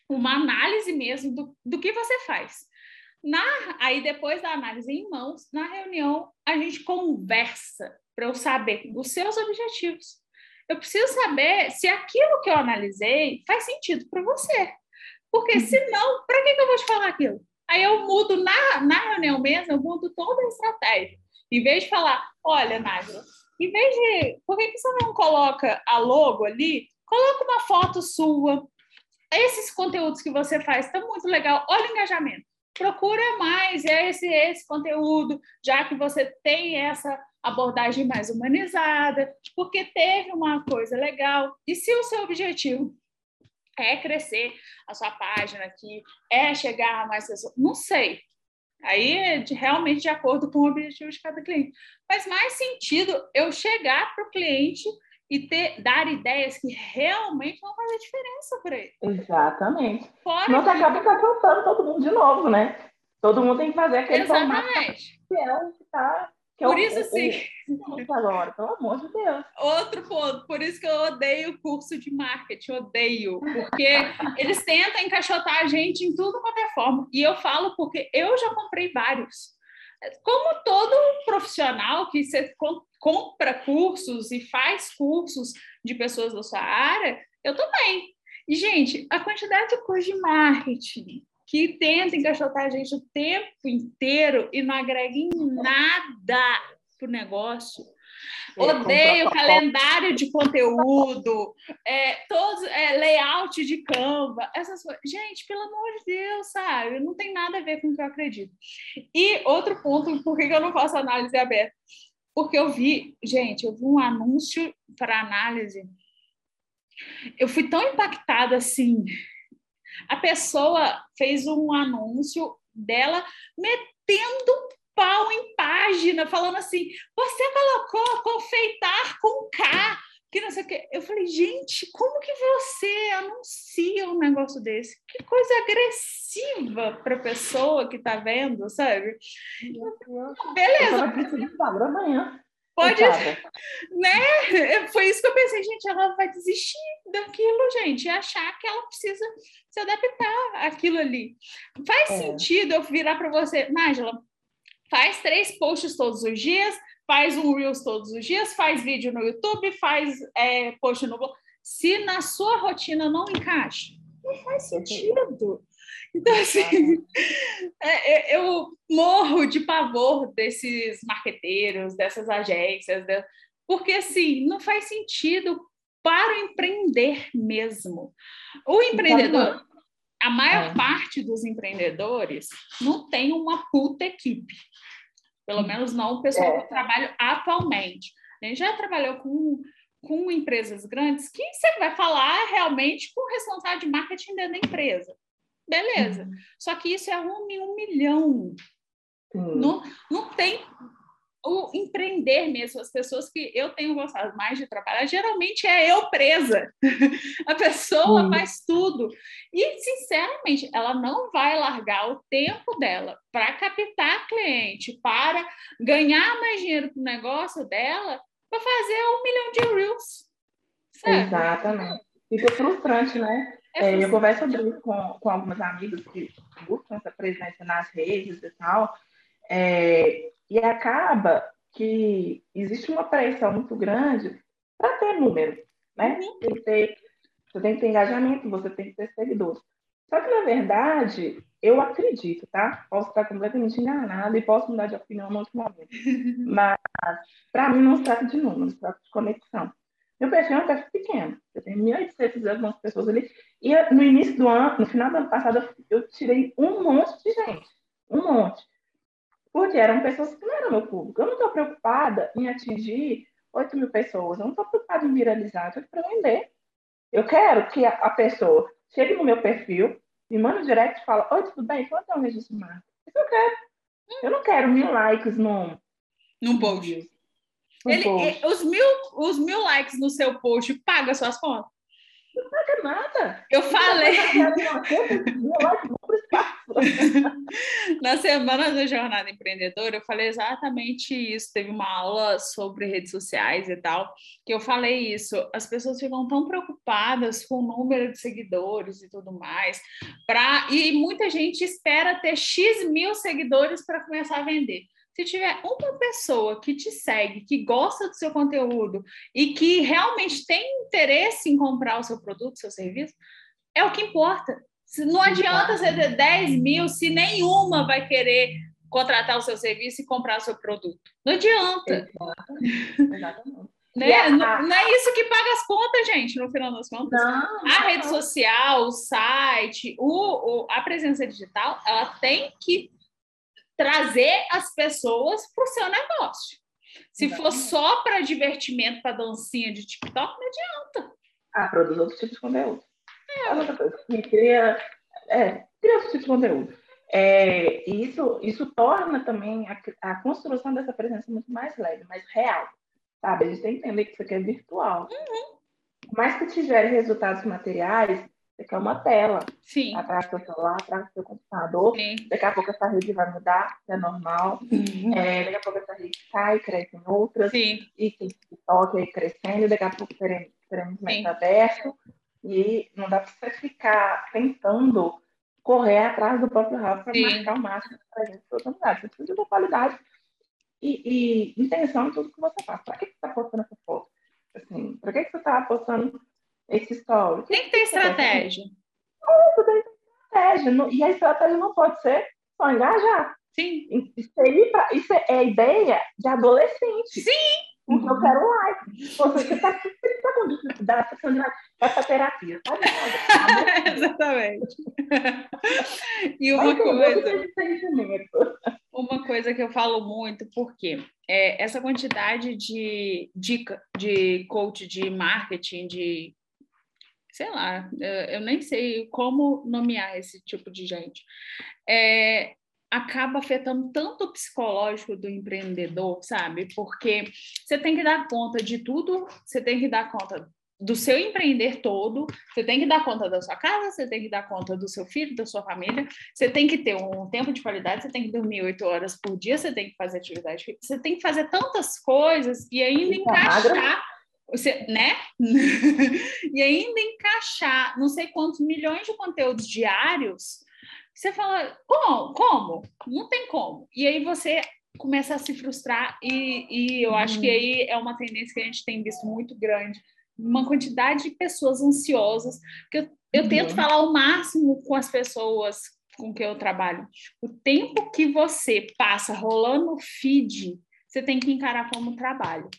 uma análise mesmo do, do que você faz. Na, aí, depois da análise em mãos, na reunião, a gente conversa para eu saber os seus objetivos. Eu preciso saber se aquilo que eu analisei faz sentido para você. Porque uhum. se não, para que, que eu vou te falar aquilo? Aí eu mudo na, na reunião mesmo, eu mudo toda a estratégia. Em vez de falar, olha, Nájila, em vez de. Por que, que você não coloca a logo ali? Coloca uma foto sua. Esses conteúdos que você faz estão muito legal. Olha o engajamento. Procura mais esse, esse conteúdo, já que você tem essa abordagem mais humanizada, porque teve uma coisa legal. E se o seu objetivo é crescer a sua página aqui, é chegar a mais pessoas, não sei. Aí é de, realmente de acordo com o objetivo de cada cliente. Faz mais sentido eu chegar para o cliente e ter, dar ideias que realmente vão fazer diferença para ele. Exatamente. Fora Não que... acaba cansando todo mundo de novo, né? Todo mundo tem que fazer aquele Exatamente. que tá que Por isso, sim. Agora, pelo amor de Deus. Outro ponto, por isso que eu odeio o curso de marketing, odeio, porque eles tentam encaixotar a gente em tudo quanto é forma. E eu falo porque eu já comprei vários. Como todo profissional que você compra cursos e faz cursos de pessoas da sua área, eu também. E, gente, a quantidade de curso de marketing, que tenta encaixotar a gente o tempo inteiro e não agrega em nada para o negócio. Odeio calendário de conteúdo, é, todos, é, layout de Canva, essas coisas. Gente, pelo amor de Deus, sabe? Não tem nada a ver com o que eu acredito. E outro ponto, por que eu não faço análise aberta? Porque eu vi, gente, eu vi um anúncio para análise. Eu fui tão impactada assim a pessoa fez um anúncio dela metendo pau em página, falando assim: você colocou confeitar com K, que não sei o quê. Eu falei, gente, como que você anuncia um negócio desse? Que coisa agressiva para a pessoa que está vendo, sabe? Beleza. amanhã. Pode, né? Foi isso que eu pensei, gente, ela vai desistir daquilo, gente, e achar que ela precisa se adaptar àquilo ali. Faz é. sentido eu virar para você, Nájila, faz três posts todos os dias, faz um Reels todos os dias, faz vídeo no YouTube, faz é, post no blog. Se na sua rotina não encaixa, não faz sentido. Então, assim, é, eu morro de pavor desses marqueteiros, dessas agências, porque, assim, não faz sentido para o empreender mesmo. O empreendedor, a maior é. parte dos empreendedores não tem uma puta equipe. Pelo menos não o pessoal é. que eu trabalho atualmente. A gente já trabalhou com, com empresas grandes que você vai falar realmente com o responsável de marketing dentro da empresa. Beleza. Uhum. Só que isso é um em um milhão. Uhum. Não, não tem o empreender mesmo, as pessoas que eu tenho gostado mais de trabalhar, geralmente é eu presa. A pessoa uhum. faz tudo. E, sinceramente, ela não vai largar o tempo dela para captar cliente, para ganhar mais dinheiro para o negócio dela, para fazer um milhão de reels. Exatamente. Fica frustrante, né? É, eu converso sobre isso com, com algumas amigas que buscam essa presença nas redes e tal, é, e acaba que existe uma pressão muito grande para ter número, né? Uhum. Tem que ter, você tem que ter engajamento, você tem que ter seguidores. Só que, na verdade, eu acredito, tá? Posso estar completamente enganada e posso mudar de opinião no outro momento. Mas, para mim, não se trata de números, se trata de conexão. Meu perfil é um perfil pequeno. Eu tenho 1.800 algumas pessoas ali. E no início do ano, no final do ano passado, eu tirei um monte de gente. Um monte. Porque eram pessoas que não eram meu público. Eu não estou preocupada em atingir 8 mil pessoas. Eu não estou preocupada em viralizar. Eu estou para vender. Eu quero que a, pessoa chegue no meu perfil, me manda um direct e fala: Oi, tudo bem? Quanto é um registro de marca? Isso eu quero. Eu não quero mil likes no, no post. Ele, os, mil, os mil likes no seu post paga suas contas? Não paga nada. Eu falei. Na semana da Jornada Empreendedora, eu falei exatamente isso. Teve uma aula sobre redes sociais e tal, que eu falei isso. As pessoas ficam tão preocupadas com o número de seguidores e tudo mais, pra... e muita gente espera ter X mil seguidores para começar a vender. Se tiver uma pessoa que te segue, que gosta do seu conteúdo e que realmente tem interesse em comprar o seu produto, seu serviço, é o que importa. Não adianta você ter 10 mil se nenhuma vai querer contratar o seu serviço e comprar o seu produto. Não adianta. Exatamente. Né? Não, não, é isso que paga as contas, gente, no final das contas. Não, a rede social, o site, o, o, a presença digital, ela tem que trazer as pessoas para o seu negócio. Se Exatamente. for só para divertimento, para dancinha de TikTok, não adianta. Ah, produz outros tipos de conteúdo. É. Outra coisa. Cria, é, cria outros tipos de conteúdo. É, isso, isso torna também a, a, construção dessa presença muito mais leve, mais real. Sabe? A gente tem que entender que isso aqui é virtual. Uhum. Mais que te gere resultados materiais, você quer uma tela. Sim. Atrás do seu celular, atrás do seu computador. Sim. Daqui a pouco essa rede vai mudar, é normal. Uhum. É, daqui a pouco essa rede cai, cresce em outras. Sim. E tem TikTok aí crescendo, daqui a pouco teremos, teremos metaverso. E não dá para você ficar tentando correr atrás do próprio rabo para marcar o máximo para a gente oportunidade. Você precisa de qualidade e, e, intenção em tudo que você faz. Para que você está postando essa foto? Assim, para que você está postando esse story? Tem que ter estratégia. É, tem que ter estratégia. E a estratégia não pode ser só engajar. Sim. Isso, aí, isso é ideia de adolescente. Sim. Porque eu quero um like. Você está tá com dificuldade, está sendo essa terapia, tá. Exatamente. e uma coisa. Uma coisa que eu falo muito, porque é, essa quantidade de dica de coach de marketing, de sei lá, eu nem sei como nomear esse tipo de gente. É, acaba afetando tanto o psicológico do empreendedor, sabe? Porque você tem que dar conta de tudo, você tem que dar conta do seu empreender todo, você tem que dar conta da sua casa, você tem que dar conta do seu filho, da sua família, você tem que ter um tempo de qualidade, você tem que dormir oito horas por dia, você tem que fazer atividade, você tem que fazer tantas coisas e ainda encaixar, você, né? e ainda encaixar não sei quantos milhões de conteúdos diários você fala, como? Como? Não tem como. E aí você começa a se frustrar, e, e eu acho que uhum. aí é uma tendência que a gente tem visto muito grande. Uma quantidade de pessoas ansiosas, porque eu, eu uhum. tento falar o máximo com as pessoas com que eu trabalho. O tempo que você passa rolando o feed, você tem que encarar como trabalho.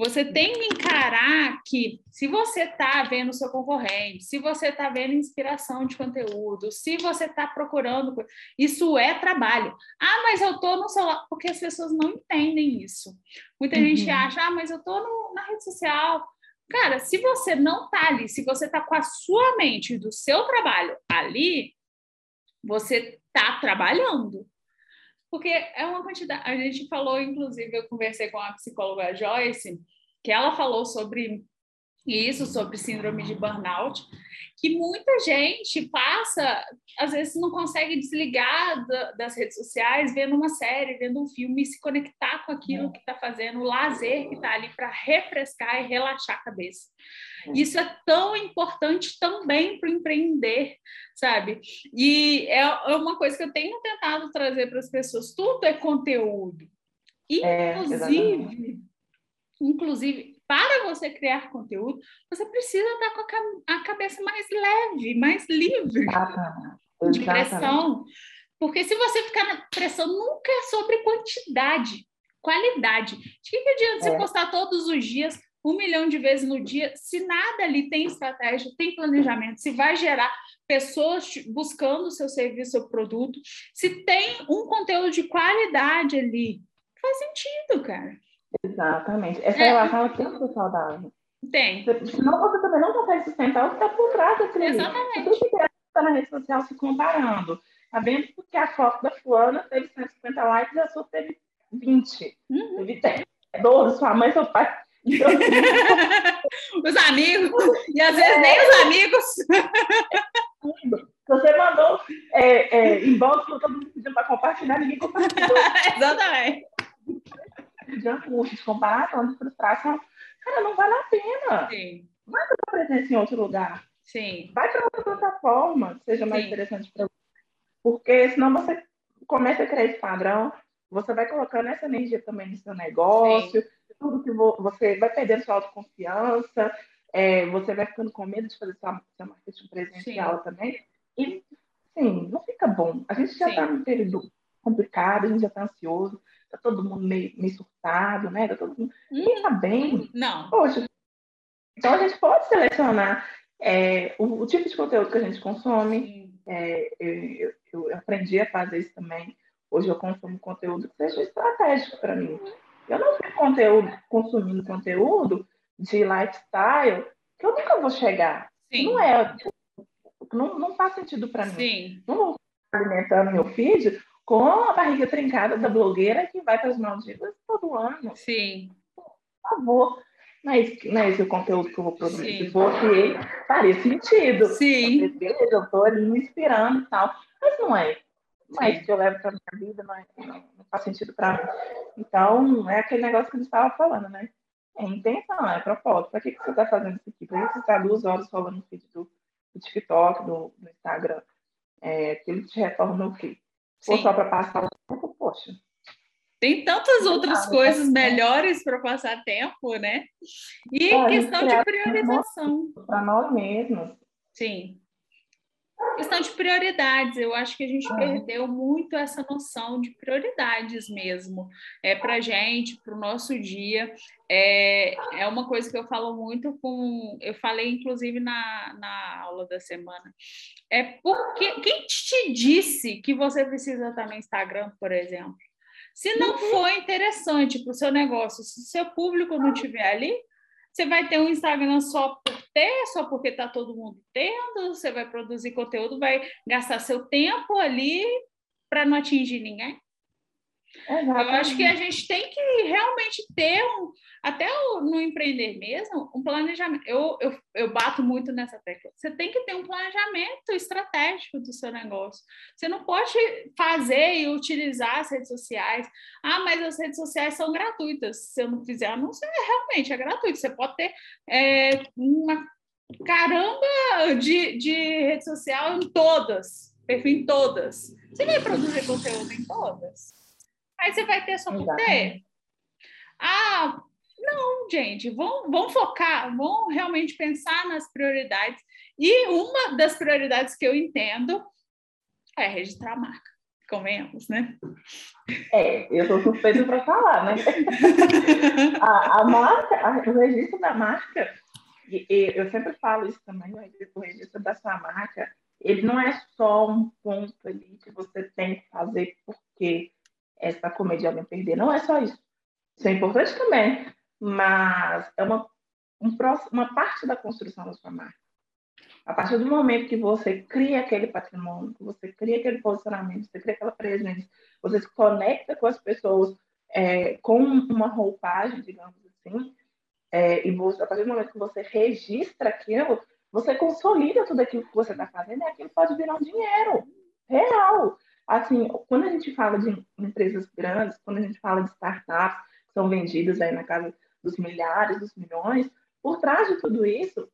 Você tem que encarar que se você está vendo o seu concorrente, se você está vendo inspiração de conteúdo, se você está procurando, isso é trabalho. Ah, mas eu estou no celular, porque as pessoas não entendem isso. Muita uhum. gente acha, ah, mas eu estou na rede social. Cara, se você não está ali, se você está com a sua mente do seu trabalho ali, você está trabalhando. Porque é uma quantidade. A gente falou, inclusive, eu conversei com a psicóloga Joyce, que ela falou sobre isso, sobre síndrome de burnout, que muita gente passa, às vezes não consegue desligar da, das redes sociais, vendo uma série, vendo um filme, se conectar com aquilo é. que está fazendo, o lazer que está ali para refrescar e relaxar a cabeça. É. Isso é tão importante também para empreender, sabe? E é, é uma coisa que eu tenho tentado trazer para as pessoas: tudo é conteúdo. Inclusive, é, inclusive, para você criar conteúdo, você precisa estar com a cabeça mais leve, mais livre Exatamente. de pressão. Porque se você ficar na pressão, nunca é sobre quantidade, qualidade. De que, que adianta é. você postar todos os dias, um milhão de vezes no dia, se nada ali tem estratégia, tem planejamento, se vai gerar pessoas buscando o seu serviço ou produto, se tem um conteúdo de qualidade ali, faz sentido, cara. Exatamente. Essa é. relação tem que ser saudável. Tem. Senão você também não consegue sustentar o que está por trás daquilo. Exatamente. Que estar na rede social se comparando. Tá vendo porque a foto da fulana teve 150 likes e a sua teve 20. Uhum. Teve 10, 12, sua mãe, seu pai os amigos, e às vezes nem os amigos. Você mandou é, é, inbox para todo mundo pedindo para compartilhar, ninguém compartilhou. Exatamente. De angústia, de comparação, de frustração. Cara, não vale a pena. Sim. Vai para presença em outro lugar. Sim. Vai para outra plataforma que seja mais Sim. interessante para você. Porque senão você começa a criar esse padrão, você vai colocando essa energia também no seu negócio, Sim. tudo que vo você vai perdendo sua autoconfiança, é, você vai ficando com medo de fazer seu, seu marketing presencial Sim. também. E, sim, não fica bom. A gente já está num período complicado, a gente já está ansioso, está todo mundo meio, meio surtado, né? Tá todo mundo... Ninguém está bem. Não. Poxa, então a gente pode selecionar é, o, o, tipo de conteúdo que a gente consome. É, eu, eu, aprendi a fazer isso também. Hoje eu consumo conteúdo que seja estratégico para mim. Eu não fico conteúdo, consumindo conteúdo de lifestyle que eu nunca vou chegar. Sim. Não é não, não faz sentido para mim. Sim. Não vou alimentando meu feed com a barriga trincada da blogueira que vai para as Maldivas todo ano. Sim. Por favor. Não é, esse, não é esse o conteúdo que eu vou produzir. Sim. Se fosse faria sentido. Sim. Beleza, eu estou ali me inspirando e tal. Mas não é. Não é isso que eu levo para minha vida, não, é, não, não faz sentido para mim. Então, é aquele negócio que a gente estava falando, né? É intenção, é propósito. Para que, que você está fazendo isso aqui? Para que você está duas horas falando no feed do, do TikTok, do, do Instagram? É, aquilo te retorna o quê? Ou só para passar o tempo, poxa. Tem tantas outras ah, coisas melhores para passar tempo, né? E é, questão de priorização. Para nós mesmos. Sim. Questão de prioridades, eu acho que a gente perdeu muito essa noção de prioridades mesmo. É para gente, para o nosso dia. É, é uma coisa que eu falo muito com. Eu falei, inclusive, na, na aula da semana. É porque. Quem te disse que você precisa estar no Instagram, por exemplo? Se não for interessante para o seu negócio, se o seu público não estiver ali, você vai ter um Instagram só por ter, só porque está todo mundo tendo, você vai produzir conteúdo, vai gastar seu tempo ali para não atingir ninguém. Exatamente. Eu acho que a gente tem que realmente ter um, até no empreender mesmo, um planejamento. Eu, eu, eu bato muito nessa tecla. Você tem que ter um planejamento estratégico do seu negócio. Você não pode fazer e utilizar as redes sociais. Ah, mas as redes sociais são gratuitas. Se eu não fizer anúncio, é, realmente é gratuito. Você pode ter é, uma caramba de, de rede social em todas, perfil em todas. Você vai produzir conteúdo em todas. Aí você vai ter só por ter. Ah, não, gente, vamos, vamos focar, vamos realmente pensar nas prioridades. E uma das prioridades que eu entendo é registrar a marca. Convenhamos, né? É, eu sou suspeita para falar, né? a, a, marca, a, o registro da marca, e, e, eu sempre falo isso também, o registro da sua marca, ele não é só um ponto ali que você tem que fazer porque essa comédia alguém perder. Não é só isso. Isso é importante também mas é uma, um, uma parte da construção da sua marca. A partir do momento que você cria aquele patrimônio, que você cria aquele posicionamento, você cria aquela presença, você se conecta com as pessoas é, com uma roupagem, digamos assim, é, e você, a partir do momento que você registra aquilo, você consolida tudo aquilo que você está fazendo e aquilo pode virar um dinheiro real. Assim, quando a gente fala de empresas grandes, quando a gente fala de startups que são vendidas aí na casa dos milhares, dos milhões, por trás de tudo isso,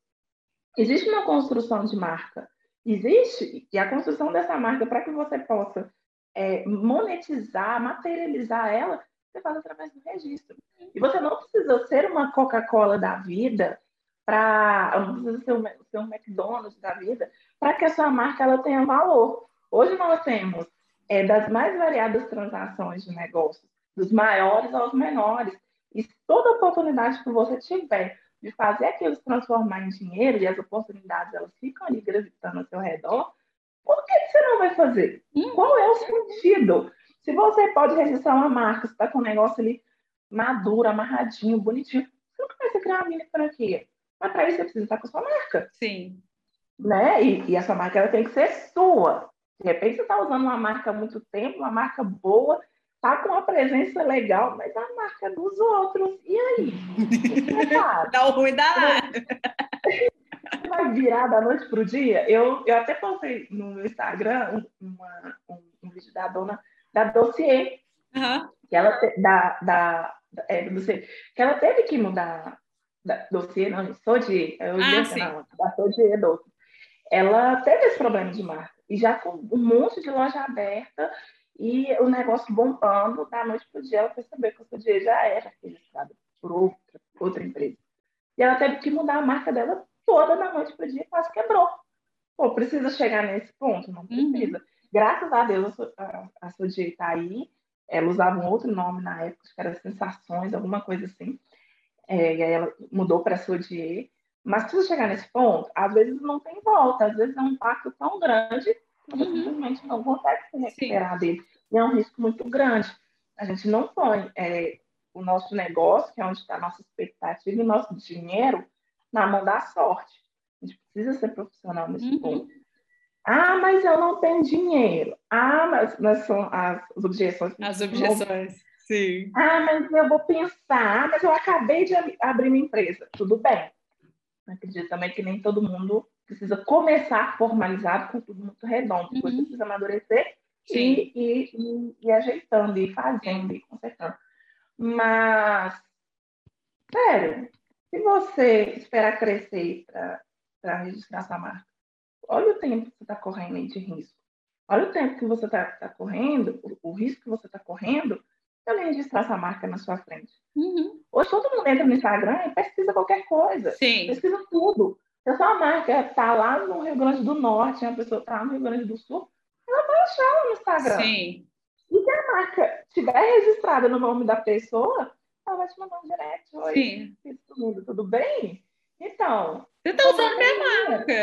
existe uma construção de marca. Existe, e a construção dessa marca, para que você possa é, monetizar, materializar ela, você faz através do registro. E você não precisa ser uma Coca-Cola da vida, para não precisa ser um, ser um McDonald's da vida, para que a sua marca ela tenha valor. Hoje nós temos é, das mais variadas transações de negócios, dos maiores aos menores. E toda oportunidade que você tiver de fazer aquilo se transformar em dinheiro e as oportunidades elas ficam ali gravitando ao seu redor, por que você não vai fazer? Hum. Qual é o sentido? Se você pode registrar uma marca, você está com um negócio ali maduro, amarradinho, bonitinho, você não começa a criar uma mini franquia. Mas para isso você precisa estar com a sua marca. Sim. Né? E, e essa marca ela tem que ser sua. De repente você está usando uma marca há muito tempo, uma marca boa, tá com uma presença legal, mas a marca dos outros. E aí? Dá o ruim da Vai virar da noite para o dia? Eu, eu até postei no meu Instagram uma, um, um, vídeo da dona da Dossier, uhum. que ela da, da, é, dossier, que ela teve que mudar da, dossiê, não, sou de, eu ah, não, da Sodier Doce. Ela teve esse problema de marca e já com um monte de loja aberta e o negócio bombando, da noite para o dia ela percebeu que o seu dia já era registrado por outra, outra empresa. E ela teve que mudar a marca dela toda da noite para o dia e quase quebrou. Pô, precisa chegar nesse ponto? Não uhum. precisa. Uhum. Graças a Deus a, a sua dia está aí. Ela usava um outro nome na época, que era Sensações, alguma coisa assim. É, e aí ela mudou para a Sodier. Mas precisa chegar nesse ponto, às vezes não tem volta, às vezes é um impacto tão grande você uhum. simplesmente não consegue se recuperar Sim. dele. E é um risco muito grande. A gente não põe é, o nosso negócio, que é onde está a nossa expectativa, e o nosso dinheiro na mão da sorte. A gente precisa ser profissional nesse uhum. ponto. Ah, mas eu não tenho dinheiro. Ah, mas, mas são as, as objeções. As objeções, sim. Ah, mas eu vou pensar. Ah, mas eu acabei de abrir minha empresa. Tudo bem. Acredito também que nem todo mundo precisa começar formalizado com tudo muito redondo, depois uhum. precisa amadurecer e, e, e, e, ajeitando, e fazendo, e consertando. Mas, sério, se você esperar crescer para registrar essa marca, olha o tempo que você está correndo aí de risco. Olha o tempo que você está tá correndo, o, o, risco que você está correndo, para registrar essa marca na sua frente. Uhum. Hoje todo mundo entra no Instagram e pesquisa qualquer coisa. Sim. Pesquisa tudo. Se a sua marca está lá no Rio Grande do Norte, a pessoa está no Rio Grande do Sul, ela vai achar no Instagram. Sim. E se a marca estiver registrada no nome da pessoa, ela vai te mandar um direct. Oi, Sim. tudo, tudo bem? Então. Você está usando minha marca.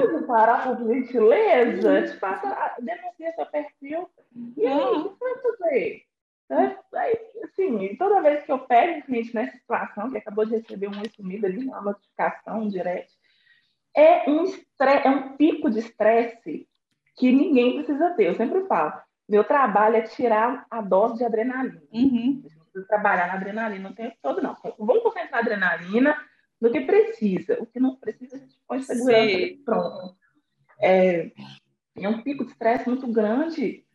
Pode parar por gentileza? Te passa, denuncia seu perfil. E aí, o que você vai fazer? Aí, assim, toda vez que eu pego um cliente nessa situação, que acabou de receber um sumido ali, uma notificação, um direct, é um, estresse, é um pico de estresse que ninguém precisa ter. Eu sempre falo, meu trabalho é tirar a dose de adrenalina. Uhum. Não precisa trabalhar na adrenalina o tempo todo, não. Vamos concentrar a adrenalina no que precisa. O que não precisa, a gente pode segurar pronto. É, é um pico de estresse muito grande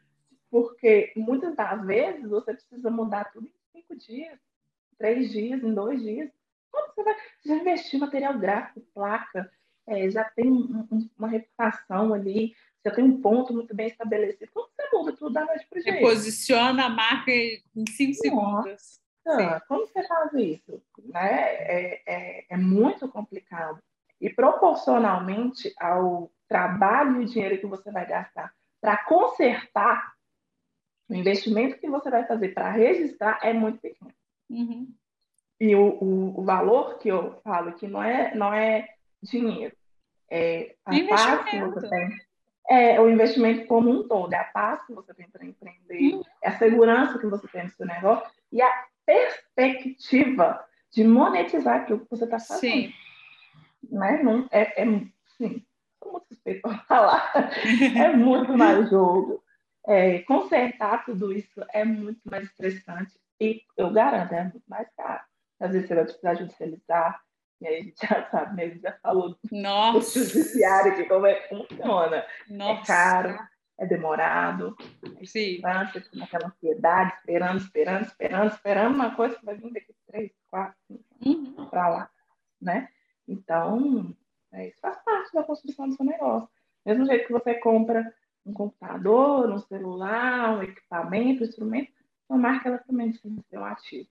porque muitas das vezes você precisa mudar tudo em cinco dias, três dias, em dois dias. Como você vai já investir em material gráfico, placa, é, já tem um, um, uma reputação ali, já tem um ponto muito bem estabelecido. Como você muda tudo da noite para o dia? Posiciona a marca em cinco segundos. Nossa, como você faz isso? Né? É, é, é muito complicado. E proporcionalmente ao trabalho e dinheiro que você vai gastar para consertar o investimento que você vai fazer para registrar é muito pequeno. Uhum. E o, o, o, valor que eu falo que não é, não é dinheiro, é a paz que você tem. É o investimento como um todo, é a paz que você tem para empreender, uhum. é a segurança que você tem no seu negócio e a perspectiva de monetizar aquilo que você está fazendo. Sim. Né? Não, é, é, sim, muito suspeito para falar, é muito mais jogo é, consertar tudo isso é muito mais estressante e eu garanto, é muito mais caro. Às vezes você vai precisar judicializar, e aí a gente já sabe, né? já falou Nossa. do judiciário, que como é que funciona. É Nossa. É caro, é demorado, é Sim. Você fica naquela ansiedade, esperando, esperando, esperando, esperando uma coisa que vai vir daqui três, quatro, cinco uhum. para lá, né? Então, é, isso faz parte da construção do seu negócio. Mesmo jeito que você compra um computador, um celular, um equipamento, um instrumento, uma marca ela também ser um ativo.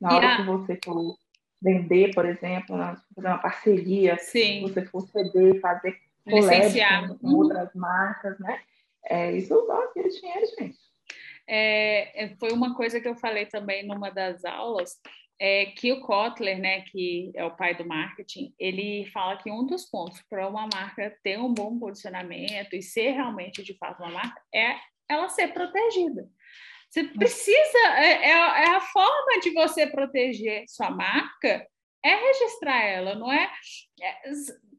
Na hora a... que você for vender, por exemplo, fazer uma parceria, Sim. você for ceder, fazer collab com, uhum. outras marcas, né? É, isso dá aquele dinheiro, gente. É, é, foi uma coisa que eu falei também numa das aulas, é que o Kotler, né, que é o pai do marketing, ele fala que um dos pontos para uma marca ter um bom posicionamento e ser realmente de fato uma marca é ela ser protegida. Você precisa, é, é, é a forma de você proteger sua marca é registrar ela, não é? é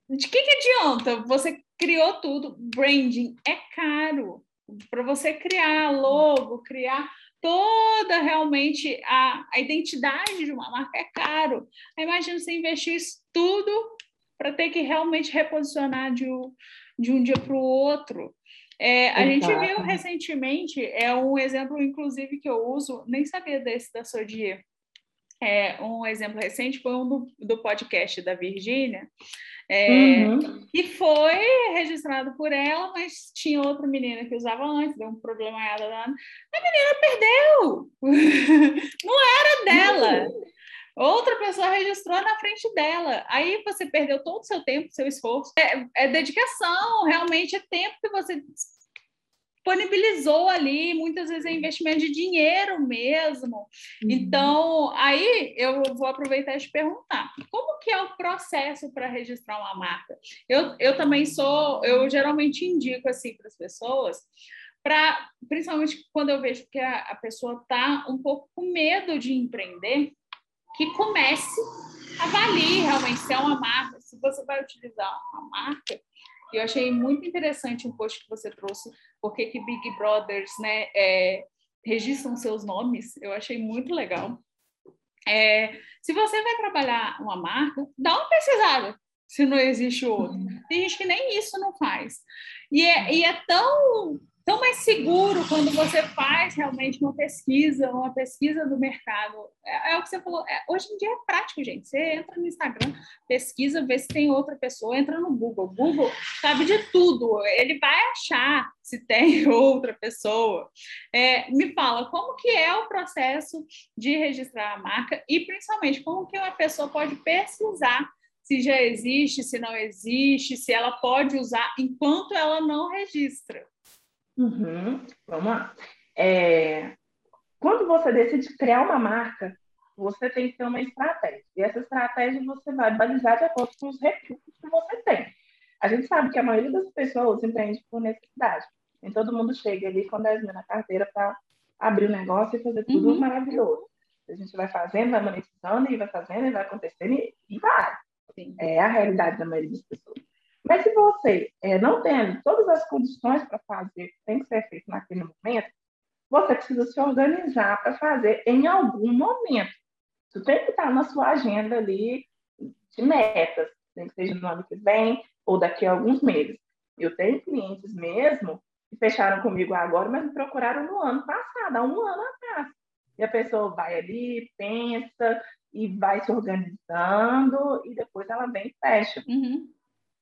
de que, que adianta? Você criou tudo, branding é caro. para você criar logo, criar toda realmente a, a identidade de uma marca é caro. Imagina você investir isso tudo para ter que realmente reposicionar de um, de um dia para o outro. É, a gente viu recentemente, é um exemplo, inclusive, que eu uso, nem sabia desse da Sodier. É, um exemplo recente foi um do, do podcast da Virgínia, é, uhum. que foi registrado por ela, mas tinha outra menina que usava antes, deu um problema a ela. A menina perdeu! Não era dela! Outra pessoa registrou na frente dela. Aí você perdeu todo o seu tempo, seu esforço. É, é dedicação, realmente é tempo que você disponibilizou ali, muitas vezes é investimento de dinheiro mesmo. Uhum. Então, aí eu vou aproveitar e te perguntar, como que é o processo para registrar uma marca? Eu, eu também sou, eu geralmente indico assim para as pessoas, para principalmente quando eu vejo que a, a pessoa está um pouco com medo de empreender, que comece, avalie realmente se é uma marca, se você vai utilizar uma marca, eu achei muito interessante um post que você trouxe, porque que Big Brothers né, é, registram seus nomes. Eu achei muito legal. É, se você vai trabalhar uma marca, dá uma pesquisada se não existe outro. Tem gente que nem isso não faz. E é, e é tão tão mais seguro quando você faz realmente uma pesquisa, uma pesquisa do mercado. É, é o que você falou. É, hoje em dia é prático, gente. Você entra no Instagram, pesquisa, vê se tem outra pessoa, entra no Google. Google sabe de tudo. Ele vai achar se tem outra pessoa. É, me fala, como que é o processo de registrar a marca e, principalmente, como que uma pessoa pode pesquisar se já existe, se não existe, se ela pode usar enquanto ela não registra. Uhum. Vamos lá. É, quando você decide criar uma marca, você tem que ter uma estratégia. E essa estratégia você vai balizar de acordo com os recursos que você tem. A gente sabe que a maioria das pessoas empreende por necessidade. Nem todo mundo chega ali com 10 mil na carteira para abrir o um negócio e fazer tudo uhum. maravilhoso. A gente vai fazendo, vai monetizando e vai fazendo e vai acontecendo e, e vai. Sim. É a realidade da maioria das pessoas. Mas se você é, não tem todas as condições para fazer, tem que ser feito naquele momento, você precisa se organizar para fazer em algum momento. Isso tem que estar na sua agenda ali de metas, tem que seja no ano que vem ou daqui a alguns meses. Eu tenho clientes mesmo que fecharam comigo agora, mas me procuraram no ano passado, há um ano atrás. E a pessoa vai ali, pensa e vai se organizando e depois ela vem e fecha. Uhum.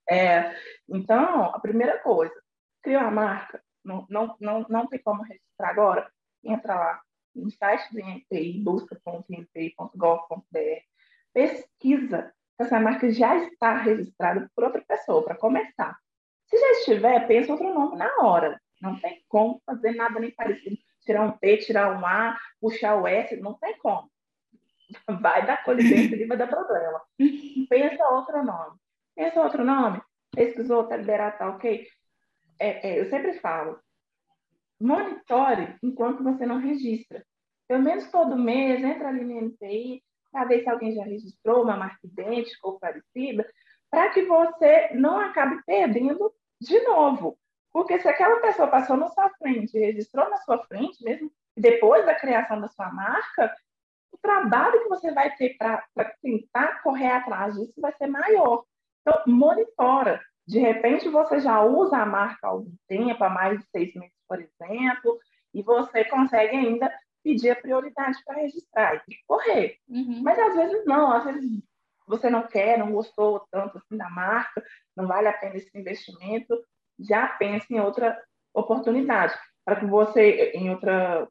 É, então, a primeira coisa, criar uma marca, não, não, não, não tem como registrar agora, entra lá no site do INPI, busca.inpi.gov.br, pesquisa se essa marca já está registrada por outra pessoa, para começar. Se já estiver, pensa outro nome na hora. Não tem como fazer nada nem parecido. Tirar um T, tirar um A, puxar o S, não tem como. Vai dar colidência e vai dar problema. Pensa outro nome. Esse é outro nome? Pesquisou, tá liberado, tá ok? É, é, eu sempre falo, monitore enquanto você não registra. Pelo menos todo mês, entra ali no NPI, para ver se alguém já registrou uma marca idêntica ou parecida, para que você não acabe perdendo de novo. Porque se aquela pessoa passou na sua frente, registrou na sua frente, mesmo depois da criação da sua marca, o trabalho que você vai ter para tentar correr atrás disso vai ser maior. Então, monitora. De repente, você já usa a marca há algum tempo, há mais de seis meses, por exemplo, e você consegue ainda pedir a prioridade para registrar e correr. Uhum. Mas às vezes não, às vezes você não quer, não gostou tanto assim da marca, não vale a pena esse investimento, já pense em outra oportunidade, para que você, em outra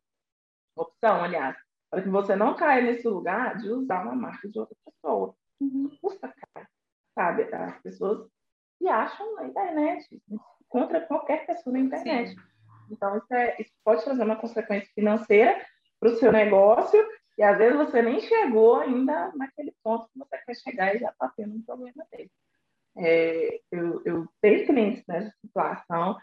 opção, aliás, para que você não caia nesse lugar de usar uma marca de outra pessoa. Uhum. Custa caro sabe? As pessoas se acham na internet, contra qualquer pessoa na internet. Sim. Então, isso, é, isso pode trazer uma consequência financeira para o seu negócio e às vezes você nem chegou ainda naquele ponto que você quer chegar e já está tendo um problema dele. É, eu, eu tenho clientes nessa situação,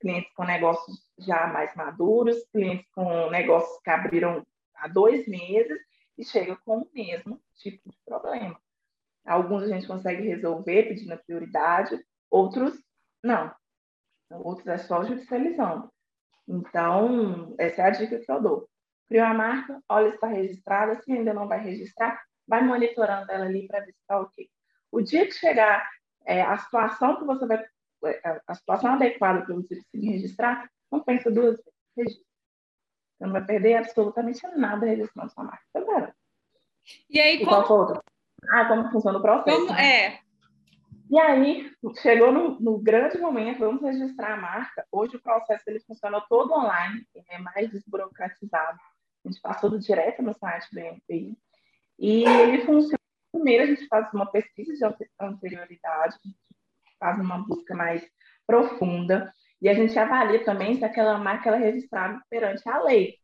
clientes com negócios já mais maduros, clientes com negócios que abriram há dois meses e chegam com o mesmo tipo de problema. Alguns a gente consegue resolver pedindo a prioridade, outros não. Outros é só judicializando. Então, essa é a dica que eu dou. Criou a marca, olha se está registrada, se ainda não vai registrar, vai monitorando ela ali para ver se está ok. O dia que chegar é, a situação que você vai, é, a situação adequada para você conseguir registrar, não pensa duas vezes, registra. Você não vai perder absolutamente nada registrando sua marca, tá E aí, e como... Ah, como funciona o processo. Como... Né? É. E aí, chegou no, no, grande momento, vamos registrar a marca. Hoje o processo ele funciona todo online, é mais desburocratizado. A gente passa tudo direto no site do INPI. E ele funciona. Primeiro, a gente faz uma pesquisa de anterioridade, faz uma busca mais profunda, e a gente avalia também se aquela marca ela é registrada perante a lei.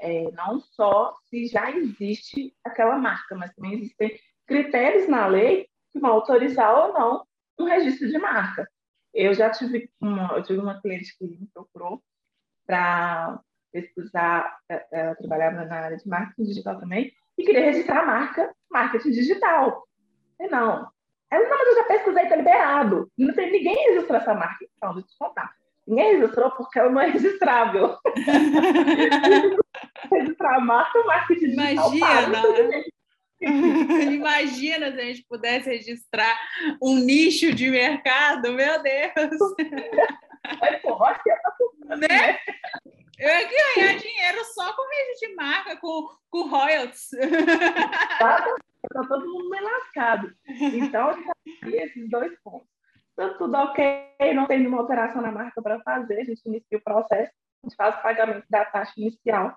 É, não só se já existe aquela marca, mas também existem critérios na lei que vão autorizar ou não um registro de marca. Eu já tive uma, eu tive uma cliente que me procurou para pesquisar, é, ela trabalhava na área de marketing digital também, e queria registrar a marca marketing digital. E não. Ela, não, mas eu já pesquisei, está liberado. Não tem ninguém registrou essa marca. Então, deixa eu te contar. Ninguém registrou porque ela não é registrável. registrar a marca marketing digital. Imagina! Imagina se a gente pudesse registrar um nicho de mercado, meu Deus! É, né? né? Eu ia ganhar dinheiro só com registro de marca, com, com royalties. Tá, tá todo mundo meio lascado. Então, esses dois pontos. Então, tudo ok, não tem nenhuma alteração na marca para fazer, a gente inicia o processo, a gente faz o pagamento da taxa inicial,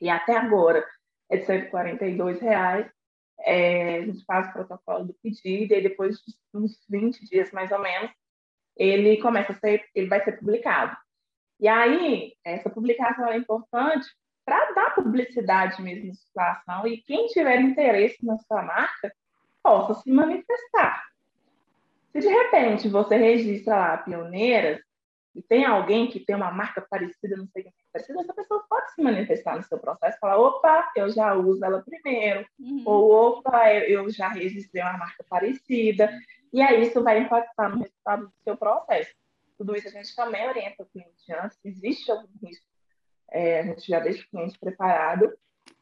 e até agora é de 142 reais. É, a gente faz o protocolo do pedido, e depois de uns 20 dias mais ou menos, ele começa a ser, ele vai ser publicado. E aí, essa publicação é importante para dar publicidade mesmo na situação e quem tiver interesse na sua marca possa se manifestar. Se de repente você registra lá pioneiras e tem alguém que tem uma marca parecida, não sei o que é parecida, essa pessoa pode se manifestar no seu processo falar, opa, eu já uso ela primeiro, uhum. ou opa, eu já registrei uma marca parecida, e aí isso vai impactar no resultado do seu processo. Tudo isso a gente também orienta o cliente antes. Existe algum risco, é, a gente já deixa o cliente preparado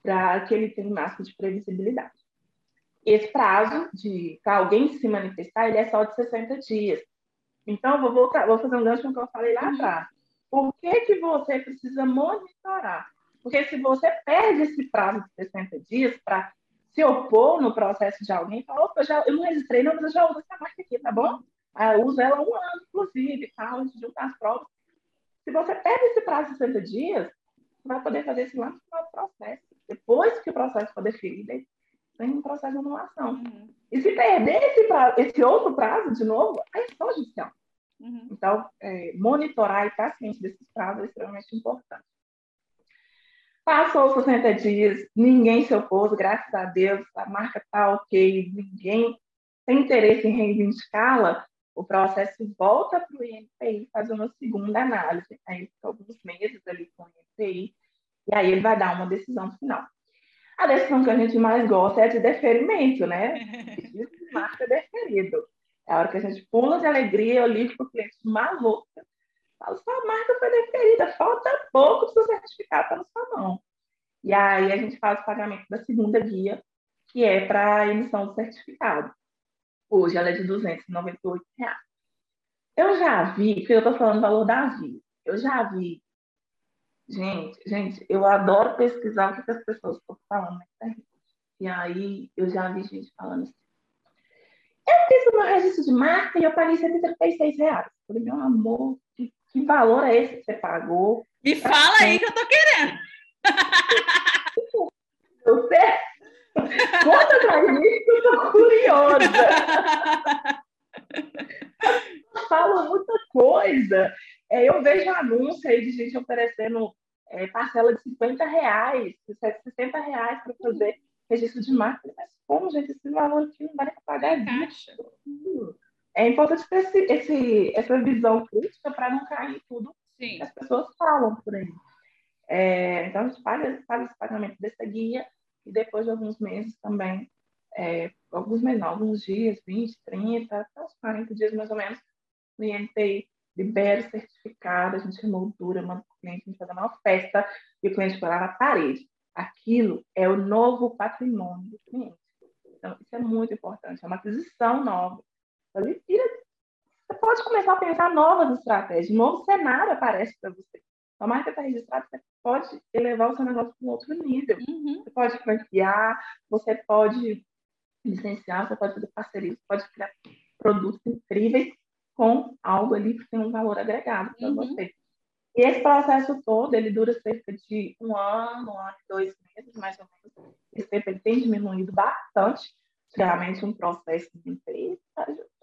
para que ele tenha o máximo de previsibilidade. Esse prazo de alguém se manifestar, ele é só de 60 dias. Então, eu vou voltar, vou fazer um gancho com o que eu falei lá uhum. atrás. Por que, que você precisa monitorar? Porque se você perde esse prazo de 60 dias para se opor no processo de alguém, fala, opa, já, eu não registrei, não, mas eu já uso essa marca aqui, tá bom? Ah, usa ela um ano, inclusive, tal, antes de juntar as provas. Se você perde esse prazo de 60 dias, você vai poder fazer esse lá no final do processo. Depois que o processo for definido, tem um processo de anulação. Uhum. E se perder esse, esse outro prazo de novo, aí é só judicial. Uhum. Então, é, monitorar e estar ciente desses prazos é extremamente importante. Passou os 60 dias, ninguém se opôs, graças a Deus, a marca está ok, ninguém tem interesse em reivindicá-la, o processo volta para o INPI fazer uma segunda análise. Aí fica alguns meses ali com o INPI, e aí ele vai dar uma decisão final. A decisão que a gente mais gosta é de deferimento, né? Marca deferido. É a hora que a gente pula de alegria, eu ligo para o cliente maluco. Falo, sua marca foi deferida, falta pouco para o seu certificado estar tá na sua mão. E aí a gente faz o pagamento da segunda guia, que é para a emissão do certificado. Hoje ela é de 298 reais. Eu já vi, porque eu estou falando o valor da vida, eu já vi. Gente, gente, eu adoro pesquisar o que as pessoas estão falando na internet. E aí eu já vi gente falando assim. Eu fiz uma registro de marca e eu paguei 136 reais. Eu falei, meu amor, que, que valor é esse que você pagou? Me fala aí que eu tô querendo. Você Conta pra mim que eu tô curiosa. Fala muita coisa. É, eu vejo anúncio aí de gente oferecendo é, parcela de 50 reais, 60 reais para fazer registro de marca. Mas como, gente, esse valor aqui não vai pagar caixa. É importante ter esse, esse, essa visão crítica para não cair tudo Sim. que as pessoas falam por aí. É, então, a gente faz, faz esse pagamento dessa guia e depois de alguns meses também, é, alguns meses, alguns dias, 20, 30, até uns 40 dias mais ou menos, o INPI libera o certificado, a gente remoldura, manda o cliente, a gente faz uma festa e o cliente vai lá na parede. Aquilo é o novo patrimônio do cliente. Então, isso é muito importante, é uma aquisição nova. Então, você pode começar a pensar novas estratégias, um novo cenário aparece para você. A marca está registrada, você pode elevar o seu negócio para um outro nível. Uhum. Você pode franquear, você pode licenciar, você pode fazer parceria, você pode criar produtos incríveis com algo ali que tem um valor agregado para uhum. você. E esse processo todo, ele dura cerca de um ano, um ano e dois meses, mais ou menos. Esse tempo ele tem diminuído bastante. Realmente um processo de empresa,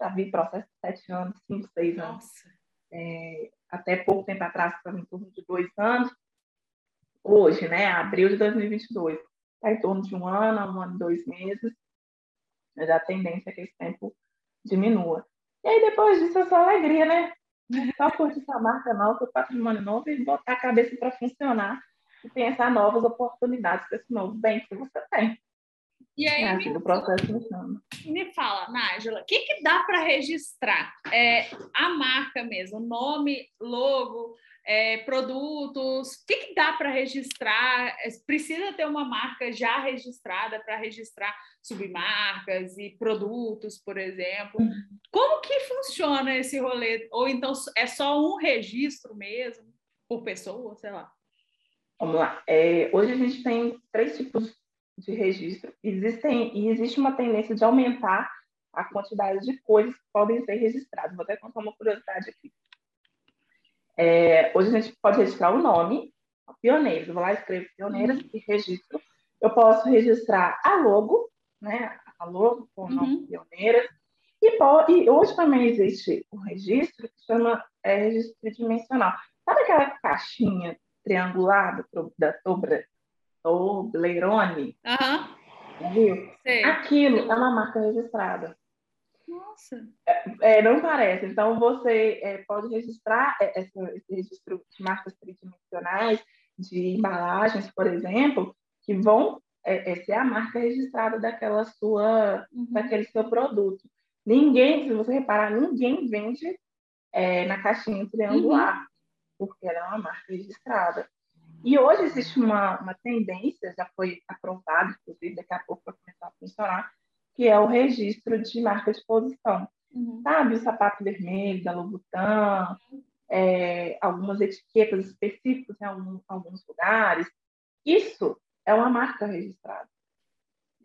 já vi processo de sete anos, cinco, seis anos. É, até pouco tempo atrás, estava em torno de dois anos. Hoje, né, abril de 2022, está em torno de um ano, um ano e dois meses. Mas a tendência é que esse tempo diminua. E aí, depois disso, é só alegria, né? Só curtir essa marca nova, seu patrimônio novo e botar a cabeça para funcionar e pensar novas oportunidades para esse novo bem que você tem. E aí, é assim, me, o processo funciona. Me fala, Nájila, o que, que dá para registrar? É, a marca mesmo, nome, logo, é, produtos, o que, que dá para registrar? É, precisa ter uma marca já registrada para registrar submarcas e produtos, por exemplo. Como que funciona esse rolê? Ou então é só um registro mesmo, por pessoa, sei lá? Vamos lá. É, hoje a gente tem três tipos de registro. Existem, e existe uma tendência de aumentar a quantidade de coisas que podem ser registradas. Vou até contar uma curiosidade aqui. É, hoje a gente pode registrar o nome, Pioneiros. Eu vou lá, escrevo Pioneiras e registro. Eu posso registrar a logo, né? A logo com o nome uhum. Pioneiras. E, e, hoje também existe um registro que chama é, registro tridimensional. Sabe aquela caixinha triangular da, da Toblerone. Uhum. Viu? Sei. Aquilo é uma marca registrada. Nossa. É, é, não parece. Então, você é, pode registrar é, esse, esse registro de marcas tridimensionais, de embalagens, por exemplo, que vão é, é, ser a marca registrada daquela sua, uhum. daquele seu produto. Ninguém, se você reparar, ninguém vende na caixinha triangular, uhum. porque ela é uma marca registrada. E hoje existe uma, uma tendência, já foi aprovado, inclusive, daqui a pouco vai começar a funcionar, que é o registro de marca de posição. Uhum. Sabe, o sapato vermelho da Louboutin, é, algumas etiquetas específicas em algum, alguns lugares. Isso é uma marca registrada.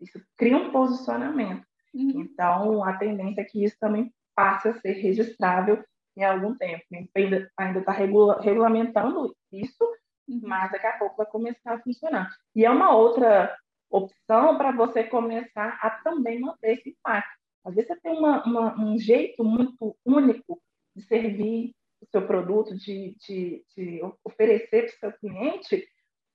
Isso cria um posicionamento. Uhum. Então, a tendência é que isso também passe a ser registrável em algum tempo. Ainda está regula regulamentando isso, Uhum. mas daqui a pouco vai começar a funcionar. E é uma outra opção para você começar a também manter esse impacto. Às vezes você tem uma, uma, um jeito muito único de servir o seu produto, de, de, de oferecer para o seu cliente,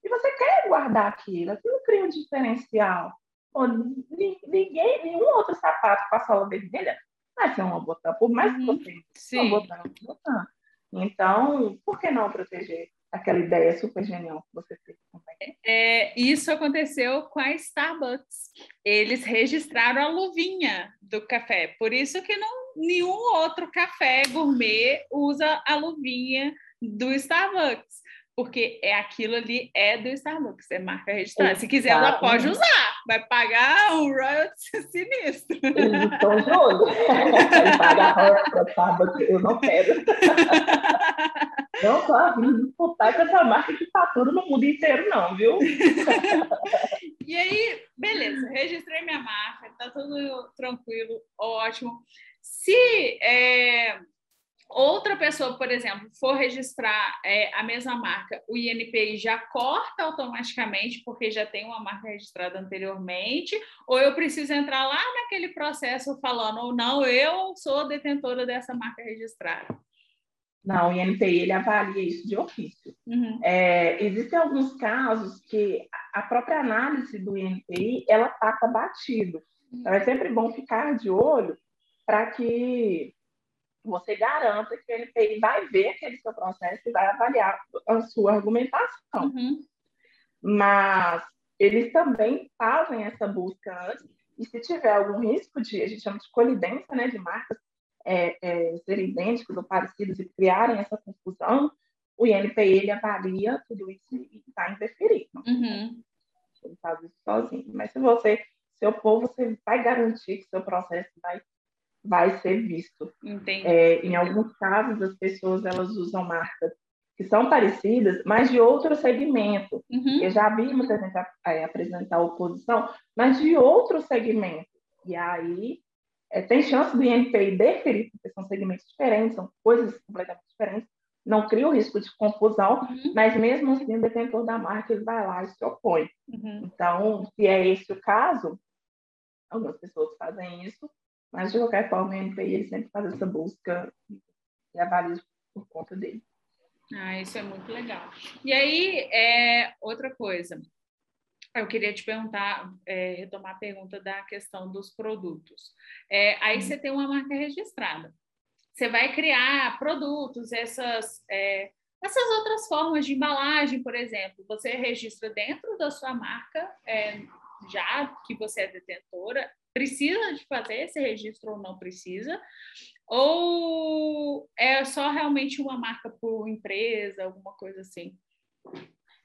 e você quer guardar aquilo, aquilo cria um diferencial. Pô, ninguém, nenhum outro sapato com a sola vermelha vai ser uma botão, por mais que uhum. você Sim. uma botão, uma botão. Então, por que não proteger aquela ideia super genial que você fez também. É, isso aconteceu com a Starbucks. Eles registraram a luvinha do café. Por isso que não, nenhum outro café gourmet usa a luvinha do Starbucks. Porque é aquilo ali é do Starbucks, é marca registrada. Se quiser, ela pode usar, vai pagar um royalty sinistro. Eles estão de olho. pagar royalty para Starbucks, eu não quero. Não tô vindo disputar com essa marca que fatura no mundo inteiro, não, viu? e aí, beleza, registrei minha marca, tá tudo tranquilo, ótimo. Se é, outra pessoa, por exemplo, for registrar é, a mesma marca, o INPI já corta automaticamente, porque já tem uma marca registrada anteriormente, ou eu preciso entrar lá naquele processo falando, ou não, eu sou detentora dessa marca registrada? Não, o INPI ele avalia isso de ofício. Uhum. É, existem alguns casos que a própria análise do INPI ela passa batido. Então é sempre bom ficar de olho para que você garanta que o INPI vai ver aquele seu processo e vai avaliar a sua argumentação. Uhum. Mas eles também fazem essa busca antes e se tiver algum risco de, a gente chama de colidência, né, de marcas, é, é, serem idênticos ou parecidos e criarem essa confusão, o INPI ele avalia tudo isso e está interferindo. Uhum. Ele faz isso sozinho. Mas se você, seu povo, você vai garantir que seu processo vai, vai ser visto. É, em alguns casos, as pessoas elas usam marcas que são parecidas, mas de outro segmento. Uhum. Eu já vi muita gente é, apresentar oposição, mas de outro segmento. E aí é, tem chance do INPI deferir, porque são segmentos diferentes, são coisas completamente diferentes, não cria o risco de confusão, uhum. mas mesmo assim o detentor da marca ele vai lá e se opõe. Uhum. Então, se é esse o caso, algumas pessoas fazem isso, mas de qualquer forma o INPI ele sempre faz essa busca e avalia por conta dele. Ah, isso é muito legal. E aí, é, outra coisa, eu queria te perguntar, é, retomar a pergunta da questão dos produtos. É, aí você tem uma marca registrada. Você vai criar produtos, essas, é, essas outras formas de embalagem, por exemplo. Você registra dentro da sua marca, é, já que você é detentora, precisa de fazer esse registro ou não precisa? Ou é só realmente uma marca por empresa, alguma coisa assim?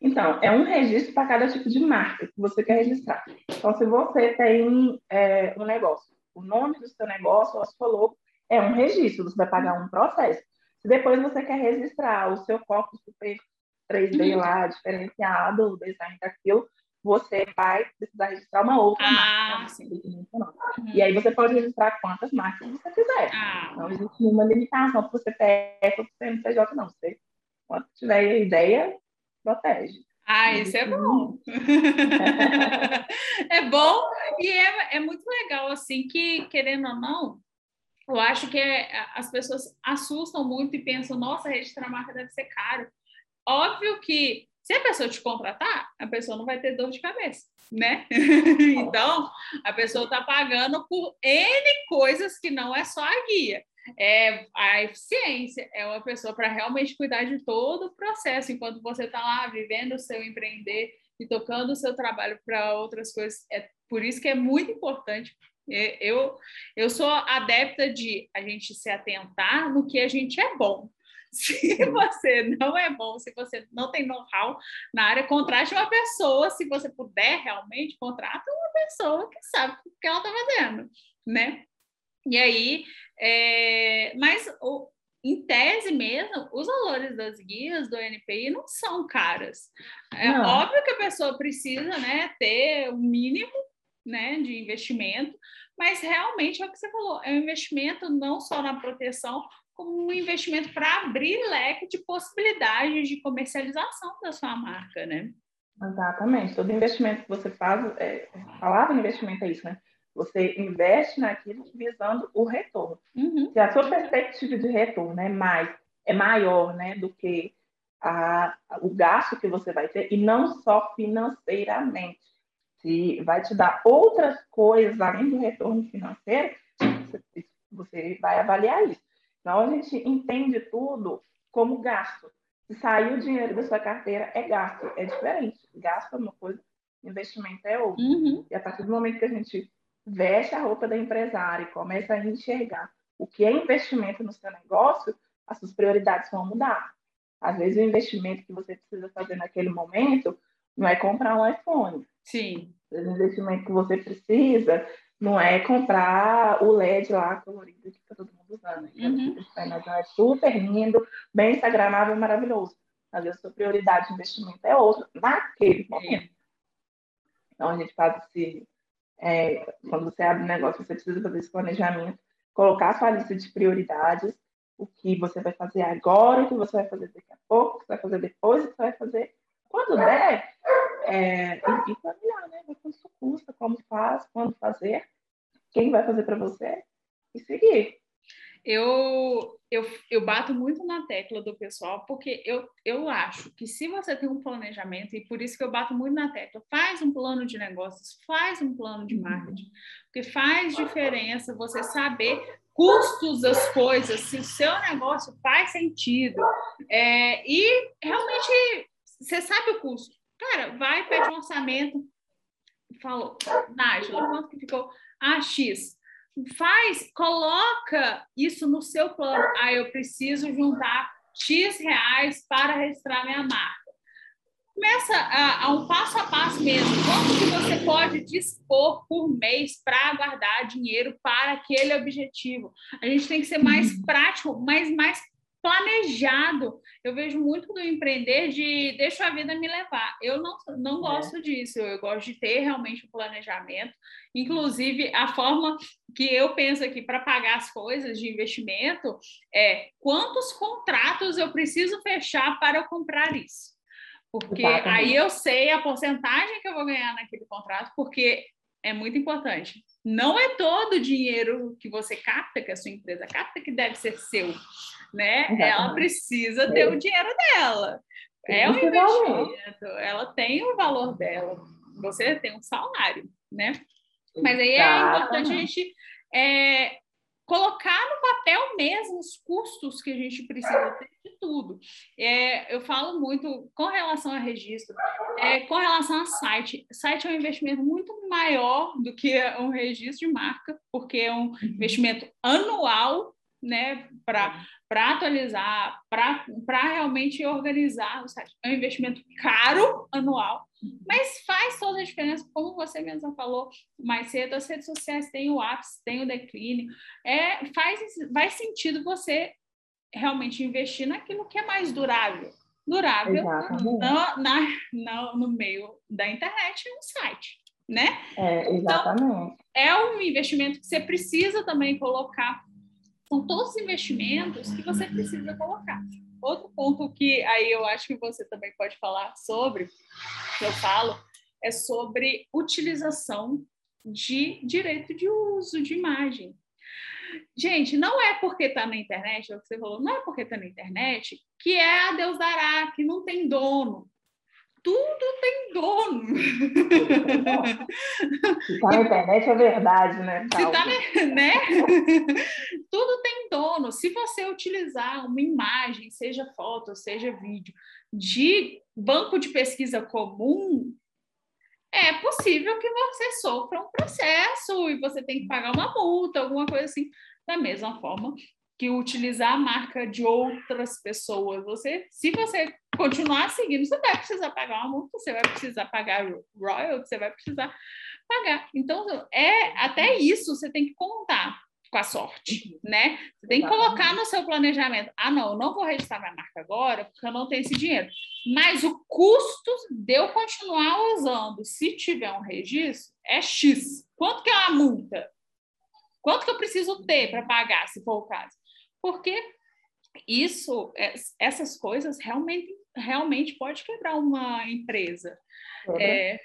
Então, é um registro para cada tipo de marca que você quer registrar. Então, se você tem é, um negócio, o nome do seu negócio, a sua logo, é um registro, você vai pagar um processo. Se depois você quer registrar o seu copo super 3D uhum. lá, diferenciado, o design daquilo, você vai precisar registrar uma outra ah, marca. Sim. Uhum. E aí você pode registrar quantas marcas você quiser. Ah. Não existe nenhuma limitação para você PF ou CNPJ, não. Você, quando tiver ideia, protege. Ah, isso é bom. é bom e é, é muito legal, assim, que, querendo ou não, eu acho que é, as pessoas assustam muito e pensam, nossa, registrar marca deve ser caro. Óbvio que se a pessoa te contratar, a pessoa não vai ter dor de cabeça, né? então, a pessoa está pagando por N coisas que não é só a guia. É a eficiência, é uma pessoa para realmente cuidar de todo o processo, enquanto você está lá vivendo o seu empreender e tocando o seu trabalho para outras coisas. É por isso que é muito importante. Eu, eu sou adepta de a gente se atentar no que a gente é bom. Se você não é bom, se você não tem know-how na área, contrate uma pessoa, se você puder realmente, contrata uma pessoa que sabe o que ela está fazendo, né? E aí, é... mas o, em tese mesmo, os valores das guias do NPI não são caras. É não. óbvio que a pessoa precisa né, ter um mínimo né, de investimento, mas realmente é o que você falou, é um investimento não só na proteção, como um investimento para abrir leque de possibilidades de comercialização da sua marca, né? Exatamente. Todo investimento que você faz, é, a palavra investimento é isso, né? Você investe naquilo visando o retorno. Uhum. Se a sua perspectiva de retorno é mais é maior, né, do que a, o gasto que você vai ter e não só financeiramente, se vai te dar outras coisas além do retorno financeiro, você, você vai avaliar isso. Então, a gente entende tudo como gasto. Se sair o dinheiro da sua carteira, é gasto. É diferente. Gasto é uma coisa, investimento é outra. Uhum. E a partir do momento que a gente veste a roupa da empresária e começa a enxergar o que é investimento no seu negócio, as suas prioridades vão mudar. Às vezes, o investimento que você precisa fazer naquele momento não é comprar um iPhone. Sim. O investimento que você precisa não é comprar o LED lá colorido que está todo mundo usando. Uhum. É super lindo, bem instagramável, maravilhoso. Mas a sua prioridade de investimento é outra naquele momento. Então a gente faz esse. É, quando você abre um negócio, você precisa fazer esse planejamento, colocar a sua lista de prioridades, o que você vai fazer agora, o que você vai fazer daqui a pouco, o que você vai fazer depois, o que você vai fazer quando der, é, e, e planejar, né? Ver quanto custa, como faz, quando fazer, quem vai fazer para você e seguir. Eu, eu, eu bato muito na tecla do pessoal, porque eu, eu acho que se você tem um planejamento, e por isso que eu bato muito na tecla, faz um plano de negócios, faz um plano de marketing, porque faz diferença você saber custos das coisas, se o seu negócio faz sentido, é, e realmente você sabe o custo. Cara, vai, pede um orçamento. Falou, Nájila, quanto que ficou? Ah, X. faz, coloca isso no seu plano. Ah, eu preciso juntar X reais para registrar minha marca. Começa a, a um passo a passo mesmo. Quanto que você pode dispor por mês para guardar dinheiro para aquele objetivo? A gente tem que ser mais uhum. prático, mas mais planejado. Eu vejo muito do empreender de deixa a vida me levar. Eu não, não é. gosto é. disso, eu gosto de ter realmente um planejamento. Inclusive, a forma que eu penso aqui para pagar as coisas de investimento é quantos contratos eu preciso fechar para eu comprar isso. Porque aí eu sei a porcentagem que eu vou ganhar naquele contrato, porque é muito importante. Não é todo o dinheiro que você capta, que a sua empresa capta, que deve ser seu né? Exatamente. Ela precisa ter o dinheiro dela. É um investimento, ela tem o valor dela. Você tem um salário, né? Mas aí é importante a gente é, colocar no papel mesmo os custos que a gente precisa ter de tudo. É, eu falo muito com relação a registro, é, com relação a site. Site é um investimento muito maior do que um registro de marca, porque é um uhum. investimento anual né, para atualizar, para realmente organizar o site. É um investimento caro anual, mas faz toda a diferença, como você mesma falou mais cedo, as redes sociais têm o ápice, têm o declínio, é, faz, faz sentido você realmente investir naquilo que é mais durável. Durável no, na, na, no meio da internet e um site, né? É, exatamente. Então, é um investimento que você precisa também colocar são todos os investimentos que você precisa colocar. Outro ponto que aí eu acho que você também pode falar sobre, que eu falo, é sobre utilização de direito de uso de imagem. Gente, não é porque está na internet, é o que você falou, não é porque está na internet que é a Deus dará, que não tem dono tudo tem dono. Se tá na internet é verdade, né? Se tá, né? Se você utilizar uma imagem, seja foto, seja vídeo, de banco de pesquisa comum, é possível que você sofra um processo e você tem que pagar uma multa, alguma coisa assim. Da mesma forma que utilizar a marca de outras pessoas. Você, se você continuar seguindo, você vai precisar pagar uma multa, você vai precisar pagar royalties, você vai precisar pagar. Então, é até isso você tem que contar com a sorte, né? Você tem que colocar no seu planejamento. Ah, não, eu não vou registrar minha marca agora porque eu não tenho esse dinheiro. Mas o custo de eu continuar usando, se tiver um registro, é X. Quanto que é uma multa? Quanto que eu preciso ter para pagar, se for o caso? porque isso, é, essas coisas realmente, realmente pode quebrar uma empresa. É,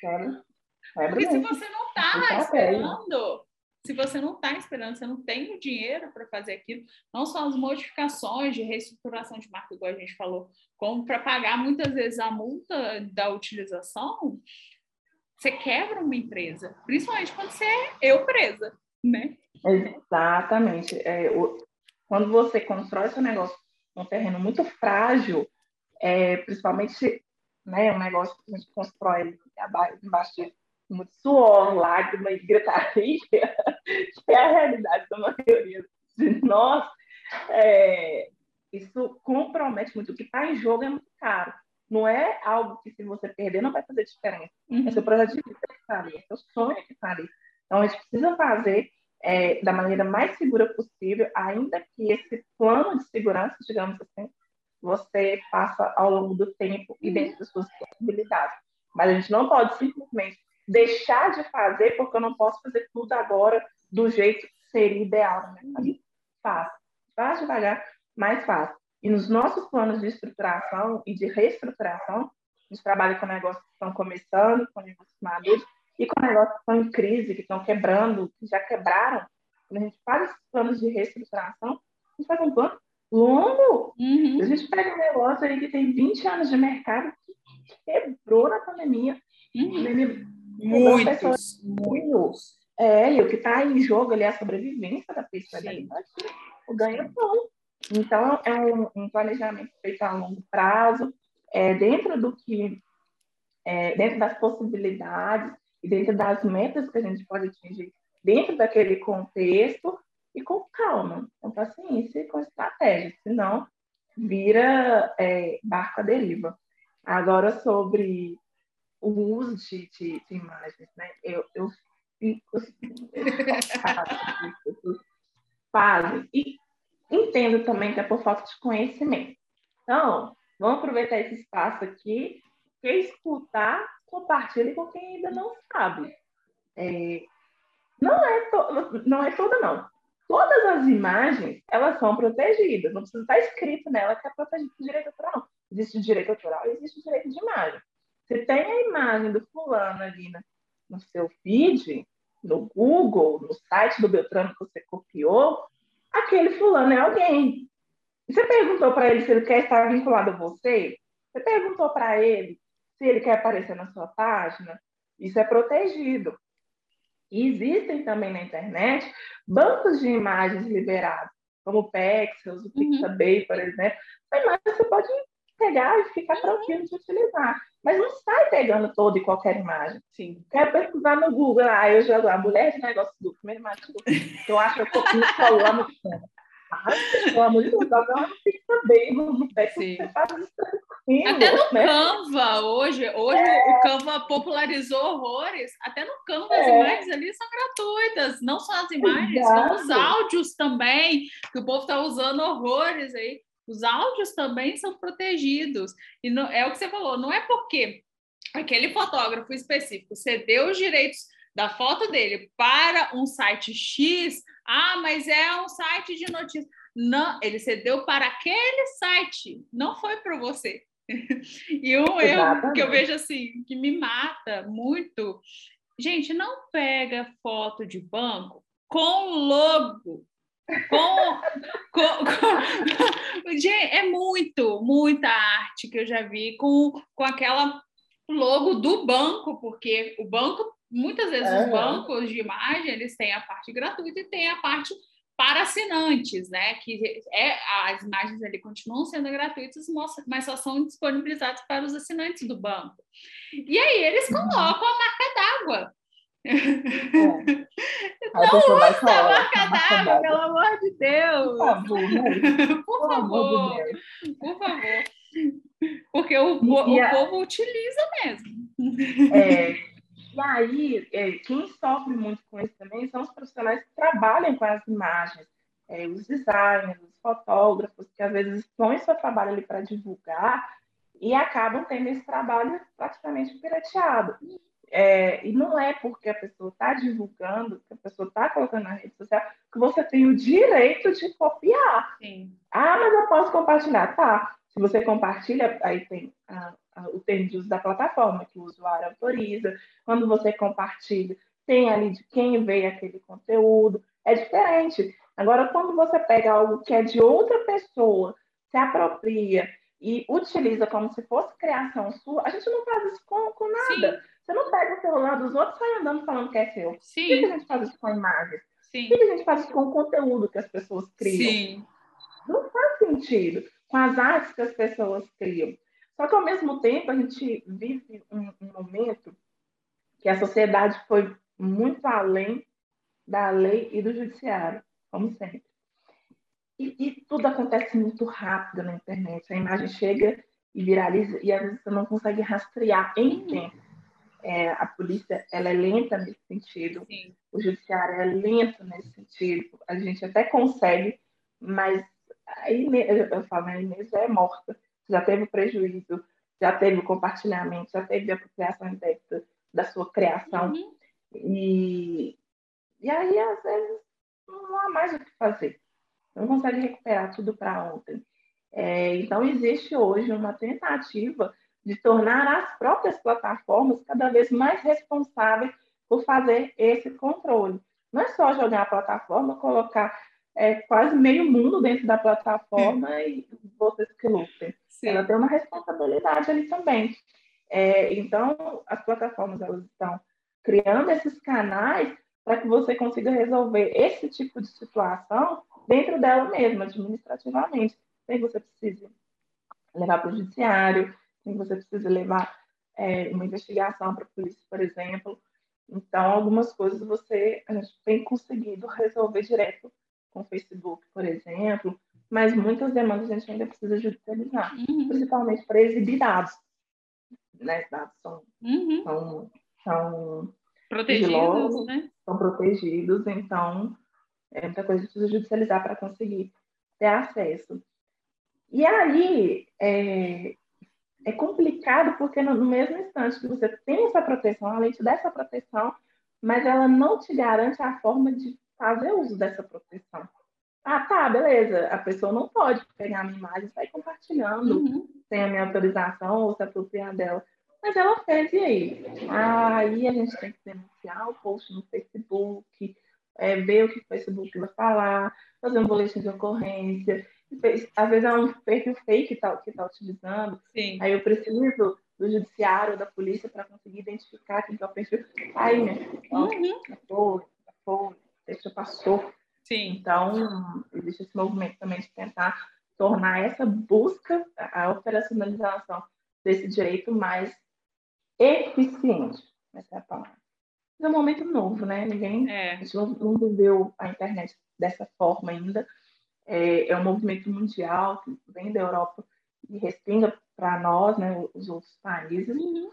porque se você não está esperando, se você não está esperando, você não tem o dinheiro para fazer aquilo, não só as modificações de reestruturação de marca, igual a gente falou, como para pagar muitas vezes a multa da utilização, você quebra uma empresa, principalmente quando você é eu presa, né? Exatamente. É, o, quando você constrói seu negócio num terreno muito frágil, é, principalmente né, um negócio que a gente constrói embaixo de muito suor, lágrima e gritaria, que é a realidade da maioria de nós, é, isso compromete muito. O que está em jogo é muito caro. Não é algo que, se você perder, não vai fazer diferença. Uhum. É seu projeto de vida que está ali, é seu sonho que está ali. Então, a gente precisa fazer é, da maneira mais segura possível, ainda que esse plano de segurança, digamos assim, você faça ao longo do tempo e dentro das suas possibilidades. Mas a gente não pode simplesmente deixar de fazer porque eu não posso fazer tudo agora do jeito que seria ideal. Né? Fácil. Faz devagar, mais fácil. E nos nossos planos de estruturação e de reestruturação, a gente trabalha com negócios que estão começando, com negócios maduros, e com negócios que estão em crise, que estão quebrando, que já quebraram, quando a gente faz esses planos de reestruturação, a gente faz um plano longo. Uhum. A gente pega um negócio aí que tem 20 anos de mercado que quebrou na pandemia. Uhum. Muitos, muitos. É, e o que está em jogo ali é a sobrevivência da pessoa ali. O ganho é bom. Então, é um, um, planejamento feito a longo prazo, é, dentro do que, é, dentro das possibilidades, e dentro das metas que a gente pode atingir dentro daquele contexto e com calma, com paciência e com estratégia, senão vira é, barco à deriva. Agora, sobre o uso de, de, de imagens, né? Eu, eu fico assim, fazem. E entendo também que é por falta de conhecimento. Então, vamos aproveitar esse espaço aqui. Quem escutar, compartilhe com quem ainda não sabe. É, não, é to, não é toda, não. Todas as imagens, elas são protegidas. Não precisa estar escrito nela que é protegido por direito autoral. Existe direito autoral e existe direito de imagem. Você tem a imagem do fulano ali no, no seu feed, no Google, no site do Beltrano que você copiou, aquele fulano é alguém. Você perguntou para ele se ele quer estar vinculado a você? Você perguntou para ele se ele quer aparecer na sua página? Isso é protegido. E existem também na internet bancos de imagens liberados, como o Pexels, o uhum. Pixabay, por exemplo. Essa imagem você pode pegar e ficar tranquilo de utilizar. Mas não sai pegando toda e qualquer imagem. Sim. Quer pesquisar no Google, ah, eu jogo a mulher de negócio do primeiro imagem que eu acho que eu copio lá no fundo. Ah, pelo amor de Deus, não fica bem no, no pé você faz isso tranquilo. Até no né? Canva, hoje, hoje é. o Canva popularizou horrores. Até no Canva é. as imagens ali são gratuitas, não só as imagens, Exato. como os áudios também, que o povo está usando horrores aí. Os áudios também são protegidos. E não, é o que você falou, não é porque aquele fotógrafo específico cedeu os direitos da foto dele para um site X, ah, mas é um site de notícias. Não, ele cedeu para aquele site, não foi para você. e um erro que eu vejo assim, que me mata muito. Gente, não pega foto de banco com logo com, com, com, é muito, muita arte que eu já vi com, com aquela logo do banco, porque o banco, muitas vezes os bancos de imagem, eles têm a parte gratuita e tem a parte para assinantes, né? Que é, as imagens ali continuam sendo gratuitas, mas só são disponibilizadas para os assinantes do banco. E aí eles uhum. colocam a marca d'água. É. Não usa a marca d'água, pelo amor de Deus. Por favor, né? Por favor. Por favor. Porque o, o, a... povo utiliza mesmo. É, e aí, é, quem sofre muito com isso também são os profissionais que trabalham com as imagens, é, os designers, os fotógrafos, que às vezes põem seu trabalho ali para divulgar e acabam tendo esse trabalho praticamente pirateado. É, e não é porque a pessoa está divulgando, que a pessoa está colocando na rede social, que você tem o direito de copiar. Sim. Ah, mas eu posso compartilhar. Tá. Se você compartilha, aí tem a, a, o termo de uso da plataforma, que o usuário autoriza. Quando você compartilha, tem ali de quem veio aquele conteúdo. É diferente. Agora, quando você pega algo que é de outra pessoa, se apropria e utiliza como se fosse criação sua, a gente não faz isso com, com nada. Sim. Você não pega o celular dos outros e sai andando falando que é seu. Sim. Por que a gente faz isso com a imagem? Sim. Por que a gente faz isso com o conteúdo que as pessoas criam? Sim. Não faz sentido com as artes que as pessoas criam. Só que, ao mesmo tempo, a gente vive um, um momento que a sociedade foi muito além da lei e do judiciário, como sempre. E, e, tudo acontece muito rápido na internet. A imagem chega e viraliza, e às vezes você não consegue rastrear em tempo. É, a polícia ela é lenta nesse sentido, Sim. o judiciário é lento nesse sentido. A gente até consegue, mas a Inês, eu falo, a Inês já é morta, já teve prejuízo, já teve compartilhamento, já teve apropriação indébita da sua criação. Uhum. E, e aí, às vezes, não há mais o que fazer. Não consegue recuperar tudo para ontem. É, então, existe hoje uma tentativa de tornar as próprias plataformas cada vez mais responsáveis por fazer esse controle. Não é só jogar a plataforma, colocar é, quase meio mundo dentro da plataforma e vocês que lutem. Sim. Ela tem uma responsabilidade ali também. É, então, as plataformas elas estão criando esses canais para que você consiga resolver esse tipo de situação dentro dela mesma, administrativamente. Sem você precise levar para o judiciário, você precisa levar é, uma investigação para a polícia, por exemplo, Então, algumas coisas você a gente tem conseguido resolver direto com o Facebook, por exemplo, mas muitas demandas a gente ainda precisa judicializar, uhum. principalmente para exibir dados. Né? Dados são, uhum. são, são protegidos, né? São protegidos, então é muita coisa que precisa judicializar para conseguir ter acesso. E aí é, é complicado porque no, mesmo instante que você tem essa proteção, além de dessa proteção, mas ela não te garante a forma de fazer uso dessa proteção. Ah, tá, beleza. A pessoa não pode pegar a minha imagem e sair compartilhando uhum. sem a minha autorização ou se apropriar dela. Mas ela fez, e aí? Ah, aí a gente tem que denunciar o post no Facebook, é, ver o que o Facebook vai falar, fazer um boletim de ocorrência. Às vezes é um perfil fake que está que tá utilizando. Sim. Aí eu preciso do judiciário, da polícia, para conseguir identificar quem é o perfil. Aí, né? Uhum. Foi, foi, deixa passou. Sim. Então, existe esse movimento também de tentar tornar essa busca, a operacionalização desse direito mais eficiente. Essa é a palavra. É um momento novo, né? Ninguém é. a gente não, não viveu a internet dessa forma ainda. É, é um movimento mundial que vem da Europa e respinga para nós, né, os outros países. Uhum.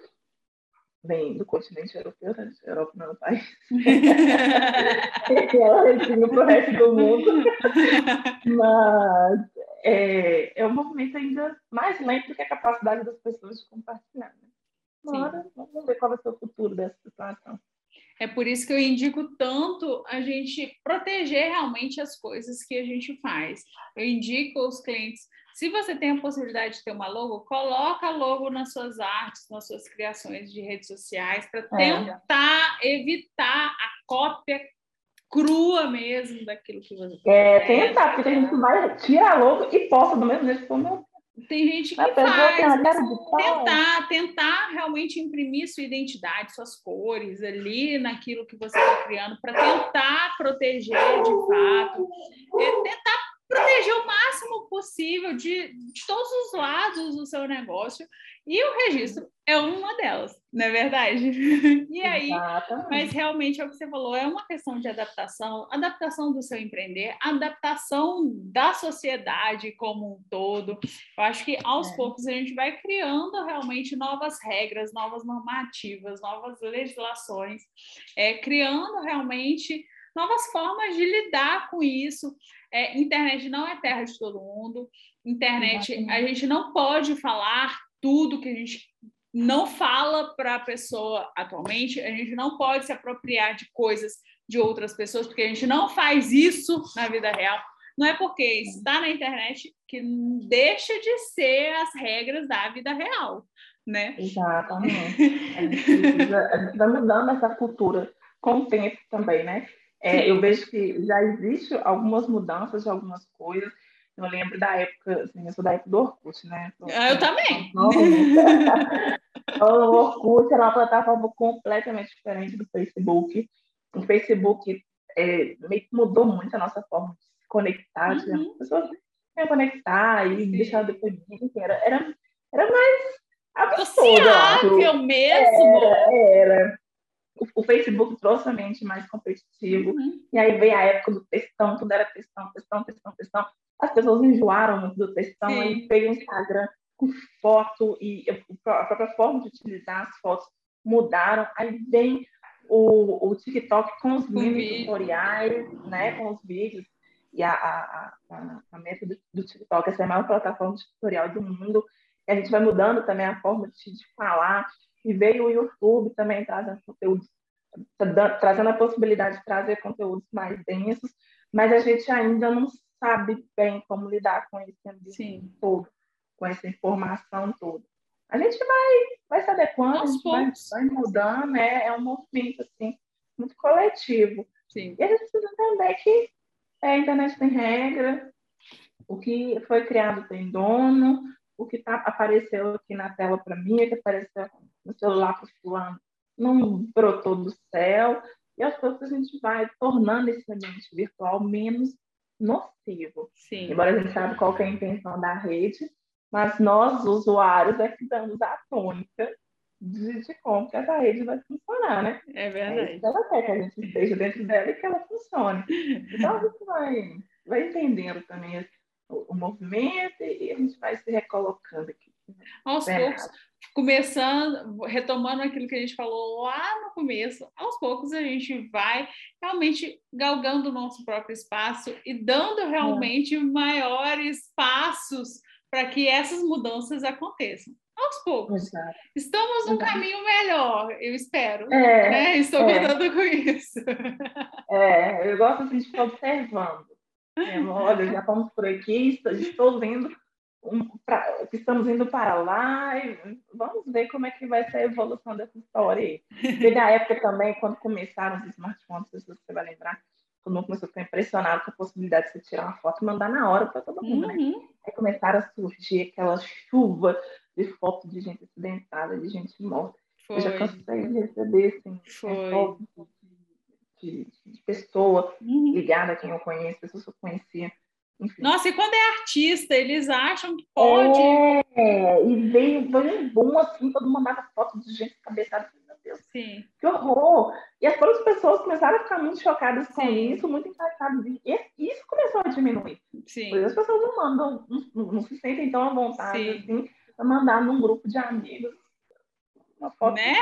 Vem do continente europeu, né? A Europa não é um país. ela respinga para o resto do mundo. Mas é, é um movimento ainda mais lento do que a capacidade das pessoas de compartilhar. Né? Uma vamos ver qual vai ser o futuro dessa situação. É por isso que eu indico tanto a gente proteger realmente as coisas que a gente faz. Eu indico aos clientes, se você tem a possibilidade de ter uma logo, coloca logo nas suas artes, nas suas criações de redes sociais, para tentar é. evitar a cópia crua mesmo daquilo que você É, tentar, porque a gente vai, tira a logo e posta do mesmo jeito, como tem gente que faz, tentar, tentar realmente imprimir sua identidade, suas cores ali naquilo que você está criando, para tentar proteger de fato, é tentar proteger o máximo possível de, de todos os lados do seu negócio e o registro é uma delas, não é verdade? E aí, Exatamente. mas realmente é o que você falou, é uma questão de adaptação, adaptação do seu empreender, adaptação da sociedade como um todo. Eu acho que aos é. poucos a gente vai criando realmente novas regras, novas normativas, novas legislações, é, criando realmente novas formas de lidar com isso. É, internet não é terra de todo mundo. Internet, a gente não pode falar tudo que a gente não fala para a pessoa atualmente, a gente não pode se apropriar de coisas de outras pessoas, porque a gente não faz isso na vida real. Não é porque está na internet que deixa de ser as regras da vida real, né? Exatamente. A gente vai mudando essa cultura com o tempo também, né? É, eu vejo que já existe algumas mudanças de algumas coisas, eu lembro da época, assim, eu sou da época do Orkut, né? Tô, ah, eu também. Então, o Orkut era uma plataforma completamente diferente do Facebook. O Facebook é, meio que mudou muito a nossa forma de se conectar. Uhum. As pessoas iam conectar e Sim. deixar depois de era, era, era mais absurdo. Sociável mesmo. Era, era. O, o, Facebook trouxe a mente mais competitivo. Uhum. E aí veio a época do textão, tudo era textão, textão, textão, textão. As pessoas enjoaram muito do textão, Sim. aí veio o Instagram com foto e a própria forma de utilizar as fotos mudaram, aí vem o, o TikTok com os mini tutoriais, né, com os vídeos, e a, a, a, a meta do, do, TikTok, essa é a maior plataforma de tutorial do mundo, a gente vai mudando também a forma de, de falar, e veio o YouTube também trazendo conteúdos, trazendo a possibilidade de trazer conteúdos mais densos, mas a gente ainda não sabe bem como lidar com esse ambiente Sim. todo, com essa informação toda. A gente vai, vai se adequando, vai, vai, mudando, né? é um movimento assim, muito coletivo. Sim. E a gente precisa entender que é, a internet tem regra, o que foi criado tem dono, o que tá, apareceu aqui na tela para mim, o que apareceu no celular para o fulano, não brotou do céu. E aos poucos a gente vai tornando esse ambiente virtual menos nocivo. Sim. Embora a gente sabe qual é a intenção da rede, mas nós, usuários, é que damos a tônica de, de como que essa rede vai funcionar, né? É verdade. É ela quer que a gente esteja dentro dela e que ela funcione. Então a gente vai, vai entendendo também o, o movimento e a gente vai se recolocando aqui. Aos poucos, começando, retomando aquilo que a gente falou lá no começo, aos poucos a gente vai realmente galgando o nosso próprio espaço e dando realmente é. maiores passos para que essas mudanças aconteçam. Aos poucos. Exato. Estamos num Exato. caminho melhor, eu espero. É, né? Estou é. contando com isso. É, eu gosto assim, de ficar observando. É, olha, já estamos por aqui, estou vendo um, pra, estamos indo para lá e vamos ver como é que vai ser a evolução dessa história. Teve a época também, quando começaram os smartphones, se você vai lembrar, todo mundo começou a ficar impressionado com a possibilidade de você tirar uma foto e mandar na hora para todo mundo, né? uhum. né? Aí começaram a surgir aquela chuva de fotos de gente acidentada, de gente morta. Foi. Eu já cansei de receber, assim, fotos de, de, pessoa uhum. ligada a quem eu conheço, pessoas que eu conhecia. Nossa, e quando é artista, eles acham que pode. É, e veio, veio um boom assim, todo mundo mandava foto de gente cabeçada. Meu Deus, Sim. que horror! E as outras pessoas começaram a ficar muito chocadas com Sim. isso, muito impactadas. E isso começou a diminuir. Sim. As pessoas não mandam, não, não, se sentem tão à vontade Sim. assim, para mandar num grupo de amigos uma foto. Né?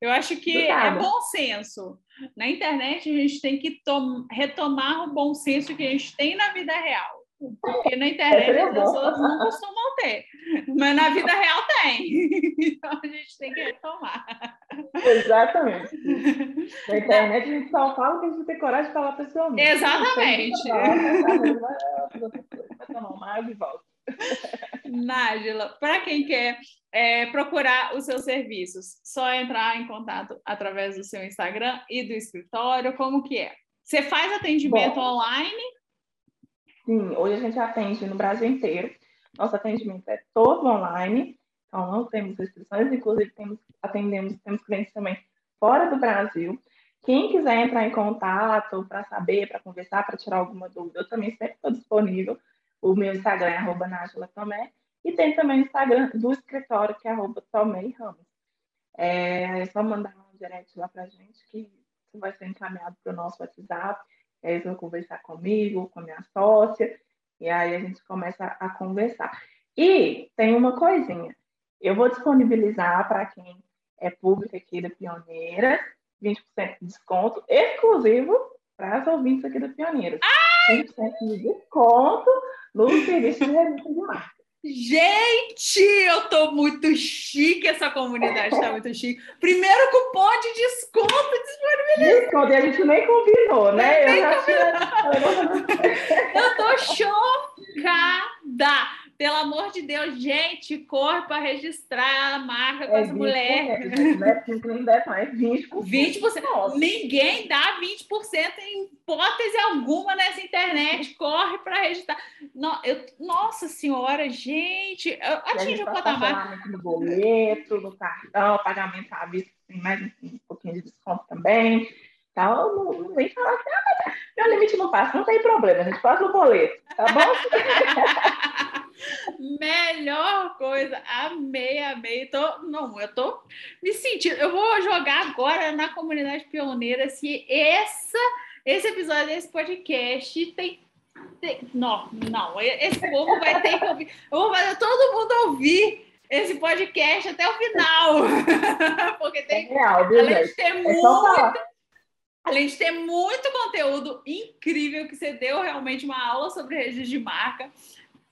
Eu acho que é bom senso. Na internet, a gente tem que retomar o bom senso que a gente tem na vida real. Porque na internet é as pessoas não costumam ter, mas na vida real tem. Então a gente tem que retomar. Exatamente. Na internet a gente só fala que a gente tem coragem de falar pessoalmente. Exatamente. Vai tomar água e volta. Nájila, para quem quer é, procurar os seus serviços, só entrar em contato através do seu Instagram e do escritório, como que é? Você faz atendimento Bom, online? Sim, hoje a gente atende no Brasil inteiro. Nosso atendimento é todo online, então não temos restrições, inclusive temos, atendemos, temos clientes também fora do Brasil. Quem quiser entrar em contato para saber, para conversar, para tirar alguma dúvida, eu também sempre estou disponível. O meu Instagram é arroba Tomé. E tem também o Instagram do escritório, que é arroba Tomei Ramos. É, é só mandar um direct lá pra gente, que vai ser encaminhado para o nosso WhatsApp. Aí eles vão conversar comigo, com a minha sócia, e aí a gente começa a conversar. E tem uma coisinha, eu vou disponibilizar para quem é público aqui da Pioneira, 20% de desconto, exclusivo para as ouvintes aqui da Pioneira. 20% de desconto no serviço de revista de marca. Gente, eu tô muito chique, essa comunidade tá muito chique. Primeiro cupom de desconto disponibilizado. Desconto, e a gente nem combinou, né? Eu, eu, tinha... eu tô chocada. Pelo amor de Deus, gente, corre para registrar a marca com é as mulheres. Não é 5, nem 10, não, é 20%. 20%. Nossa. Ninguém dá 20% em hipótese alguma nessa internet. Corre para registrar. No, eu, nossa Senhora, gente, atinge o patamar. No boleto, no cartão, pagamento à vista, tem mais um pouquinho de desconto também. Tal, não, não vem falar assim, ah, meu limite não passa, não tem problema, a gente passa no boleto, tá bom? Melhor coisa, amei, amei. Tô, não, eu tô me sentindo. Eu vou jogar agora na comunidade pioneira se essa, esse episódio desse podcast tem. Não, não, esse povo vai ter que ouvir. Eu vou fazer todo mundo ouvir esse podcast até o final. Porque tem. É real, além de ter é muito. Além de ter muito conteúdo incrível que você deu realmente uma aula sobre registro de marca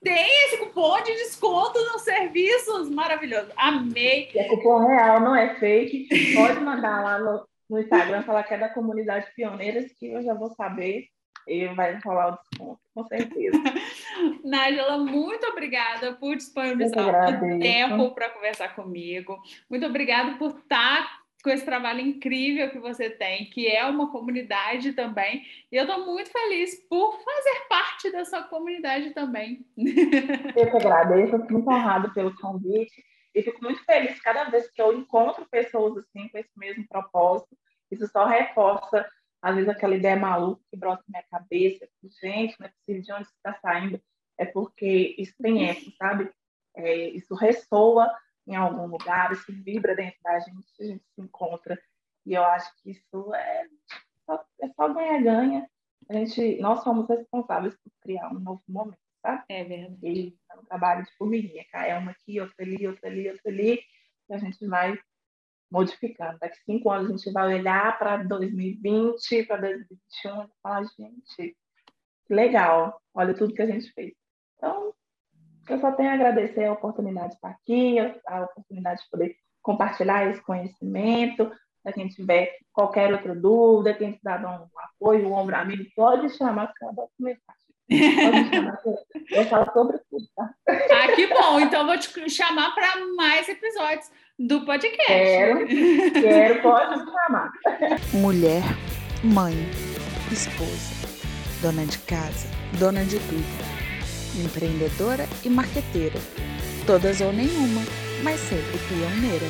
tem esse cupom de desconto nos serviços maravilhoso. Amei. é cupom real, não é fake. Pode mandar lá no, no Instagram, falar que é da comunidade Pioneiras, que eu já vou saber e vai rolar o desconto, com certeza. Nájila, muito obrigada por disponibilizar o tempo para conversar comigo. Muito obrigada por estar com esse trabalho incrível que você tem, que é uma comunidade também. E eu estou muito feliz por fazer parte dessa comunidade também. Eu que agradeço, estou muito honrada pelo convite e fico muito feliz cada vez que eu encontro pessoas assim com esse mesmo propósito. Isso só reforça, às vezes, aquela ideia maluca que brota na minha cabeça. Gente, não é possível de onde está saindo. É porque isso tem eco, sabe? É, isso ressoa em algum lugar, isso vibra dentro da gente, a gente se encontra. E eu acho que isso é só, é só ganha-ganha. A gente, nós somos responsáveis por criar um novo momento, tá? É verdade. E é um trabalho de formiguinha, cai uma aqui, outra ali, outra ali, outra ali, e a gente vai modificando. Daqui cinco anos a gente vai olhar para 2020, para 2021 e falar, gente, legal, olha tudo que a gente fez. Então, eu só tenho a agradecer a oportunidade de estar aqui, a oportunidade de poder compartilhar esse conhecimento. Se quem tiver qualquer outra dúvida, quem precisar dar um apoio, um ombro amigo, pode chamar, que eu. Pode chamar, eu falo sobre tudo, tá? Ah, que bom! Então, vou te chamar para mais episódios do podcast. Quero, quero, pode me chamar. Mulher, mãe, esposa, dona de casa, dona de tudo empreendedora e marqueteira. Todas ou nenhuma, mas sempre pioneira.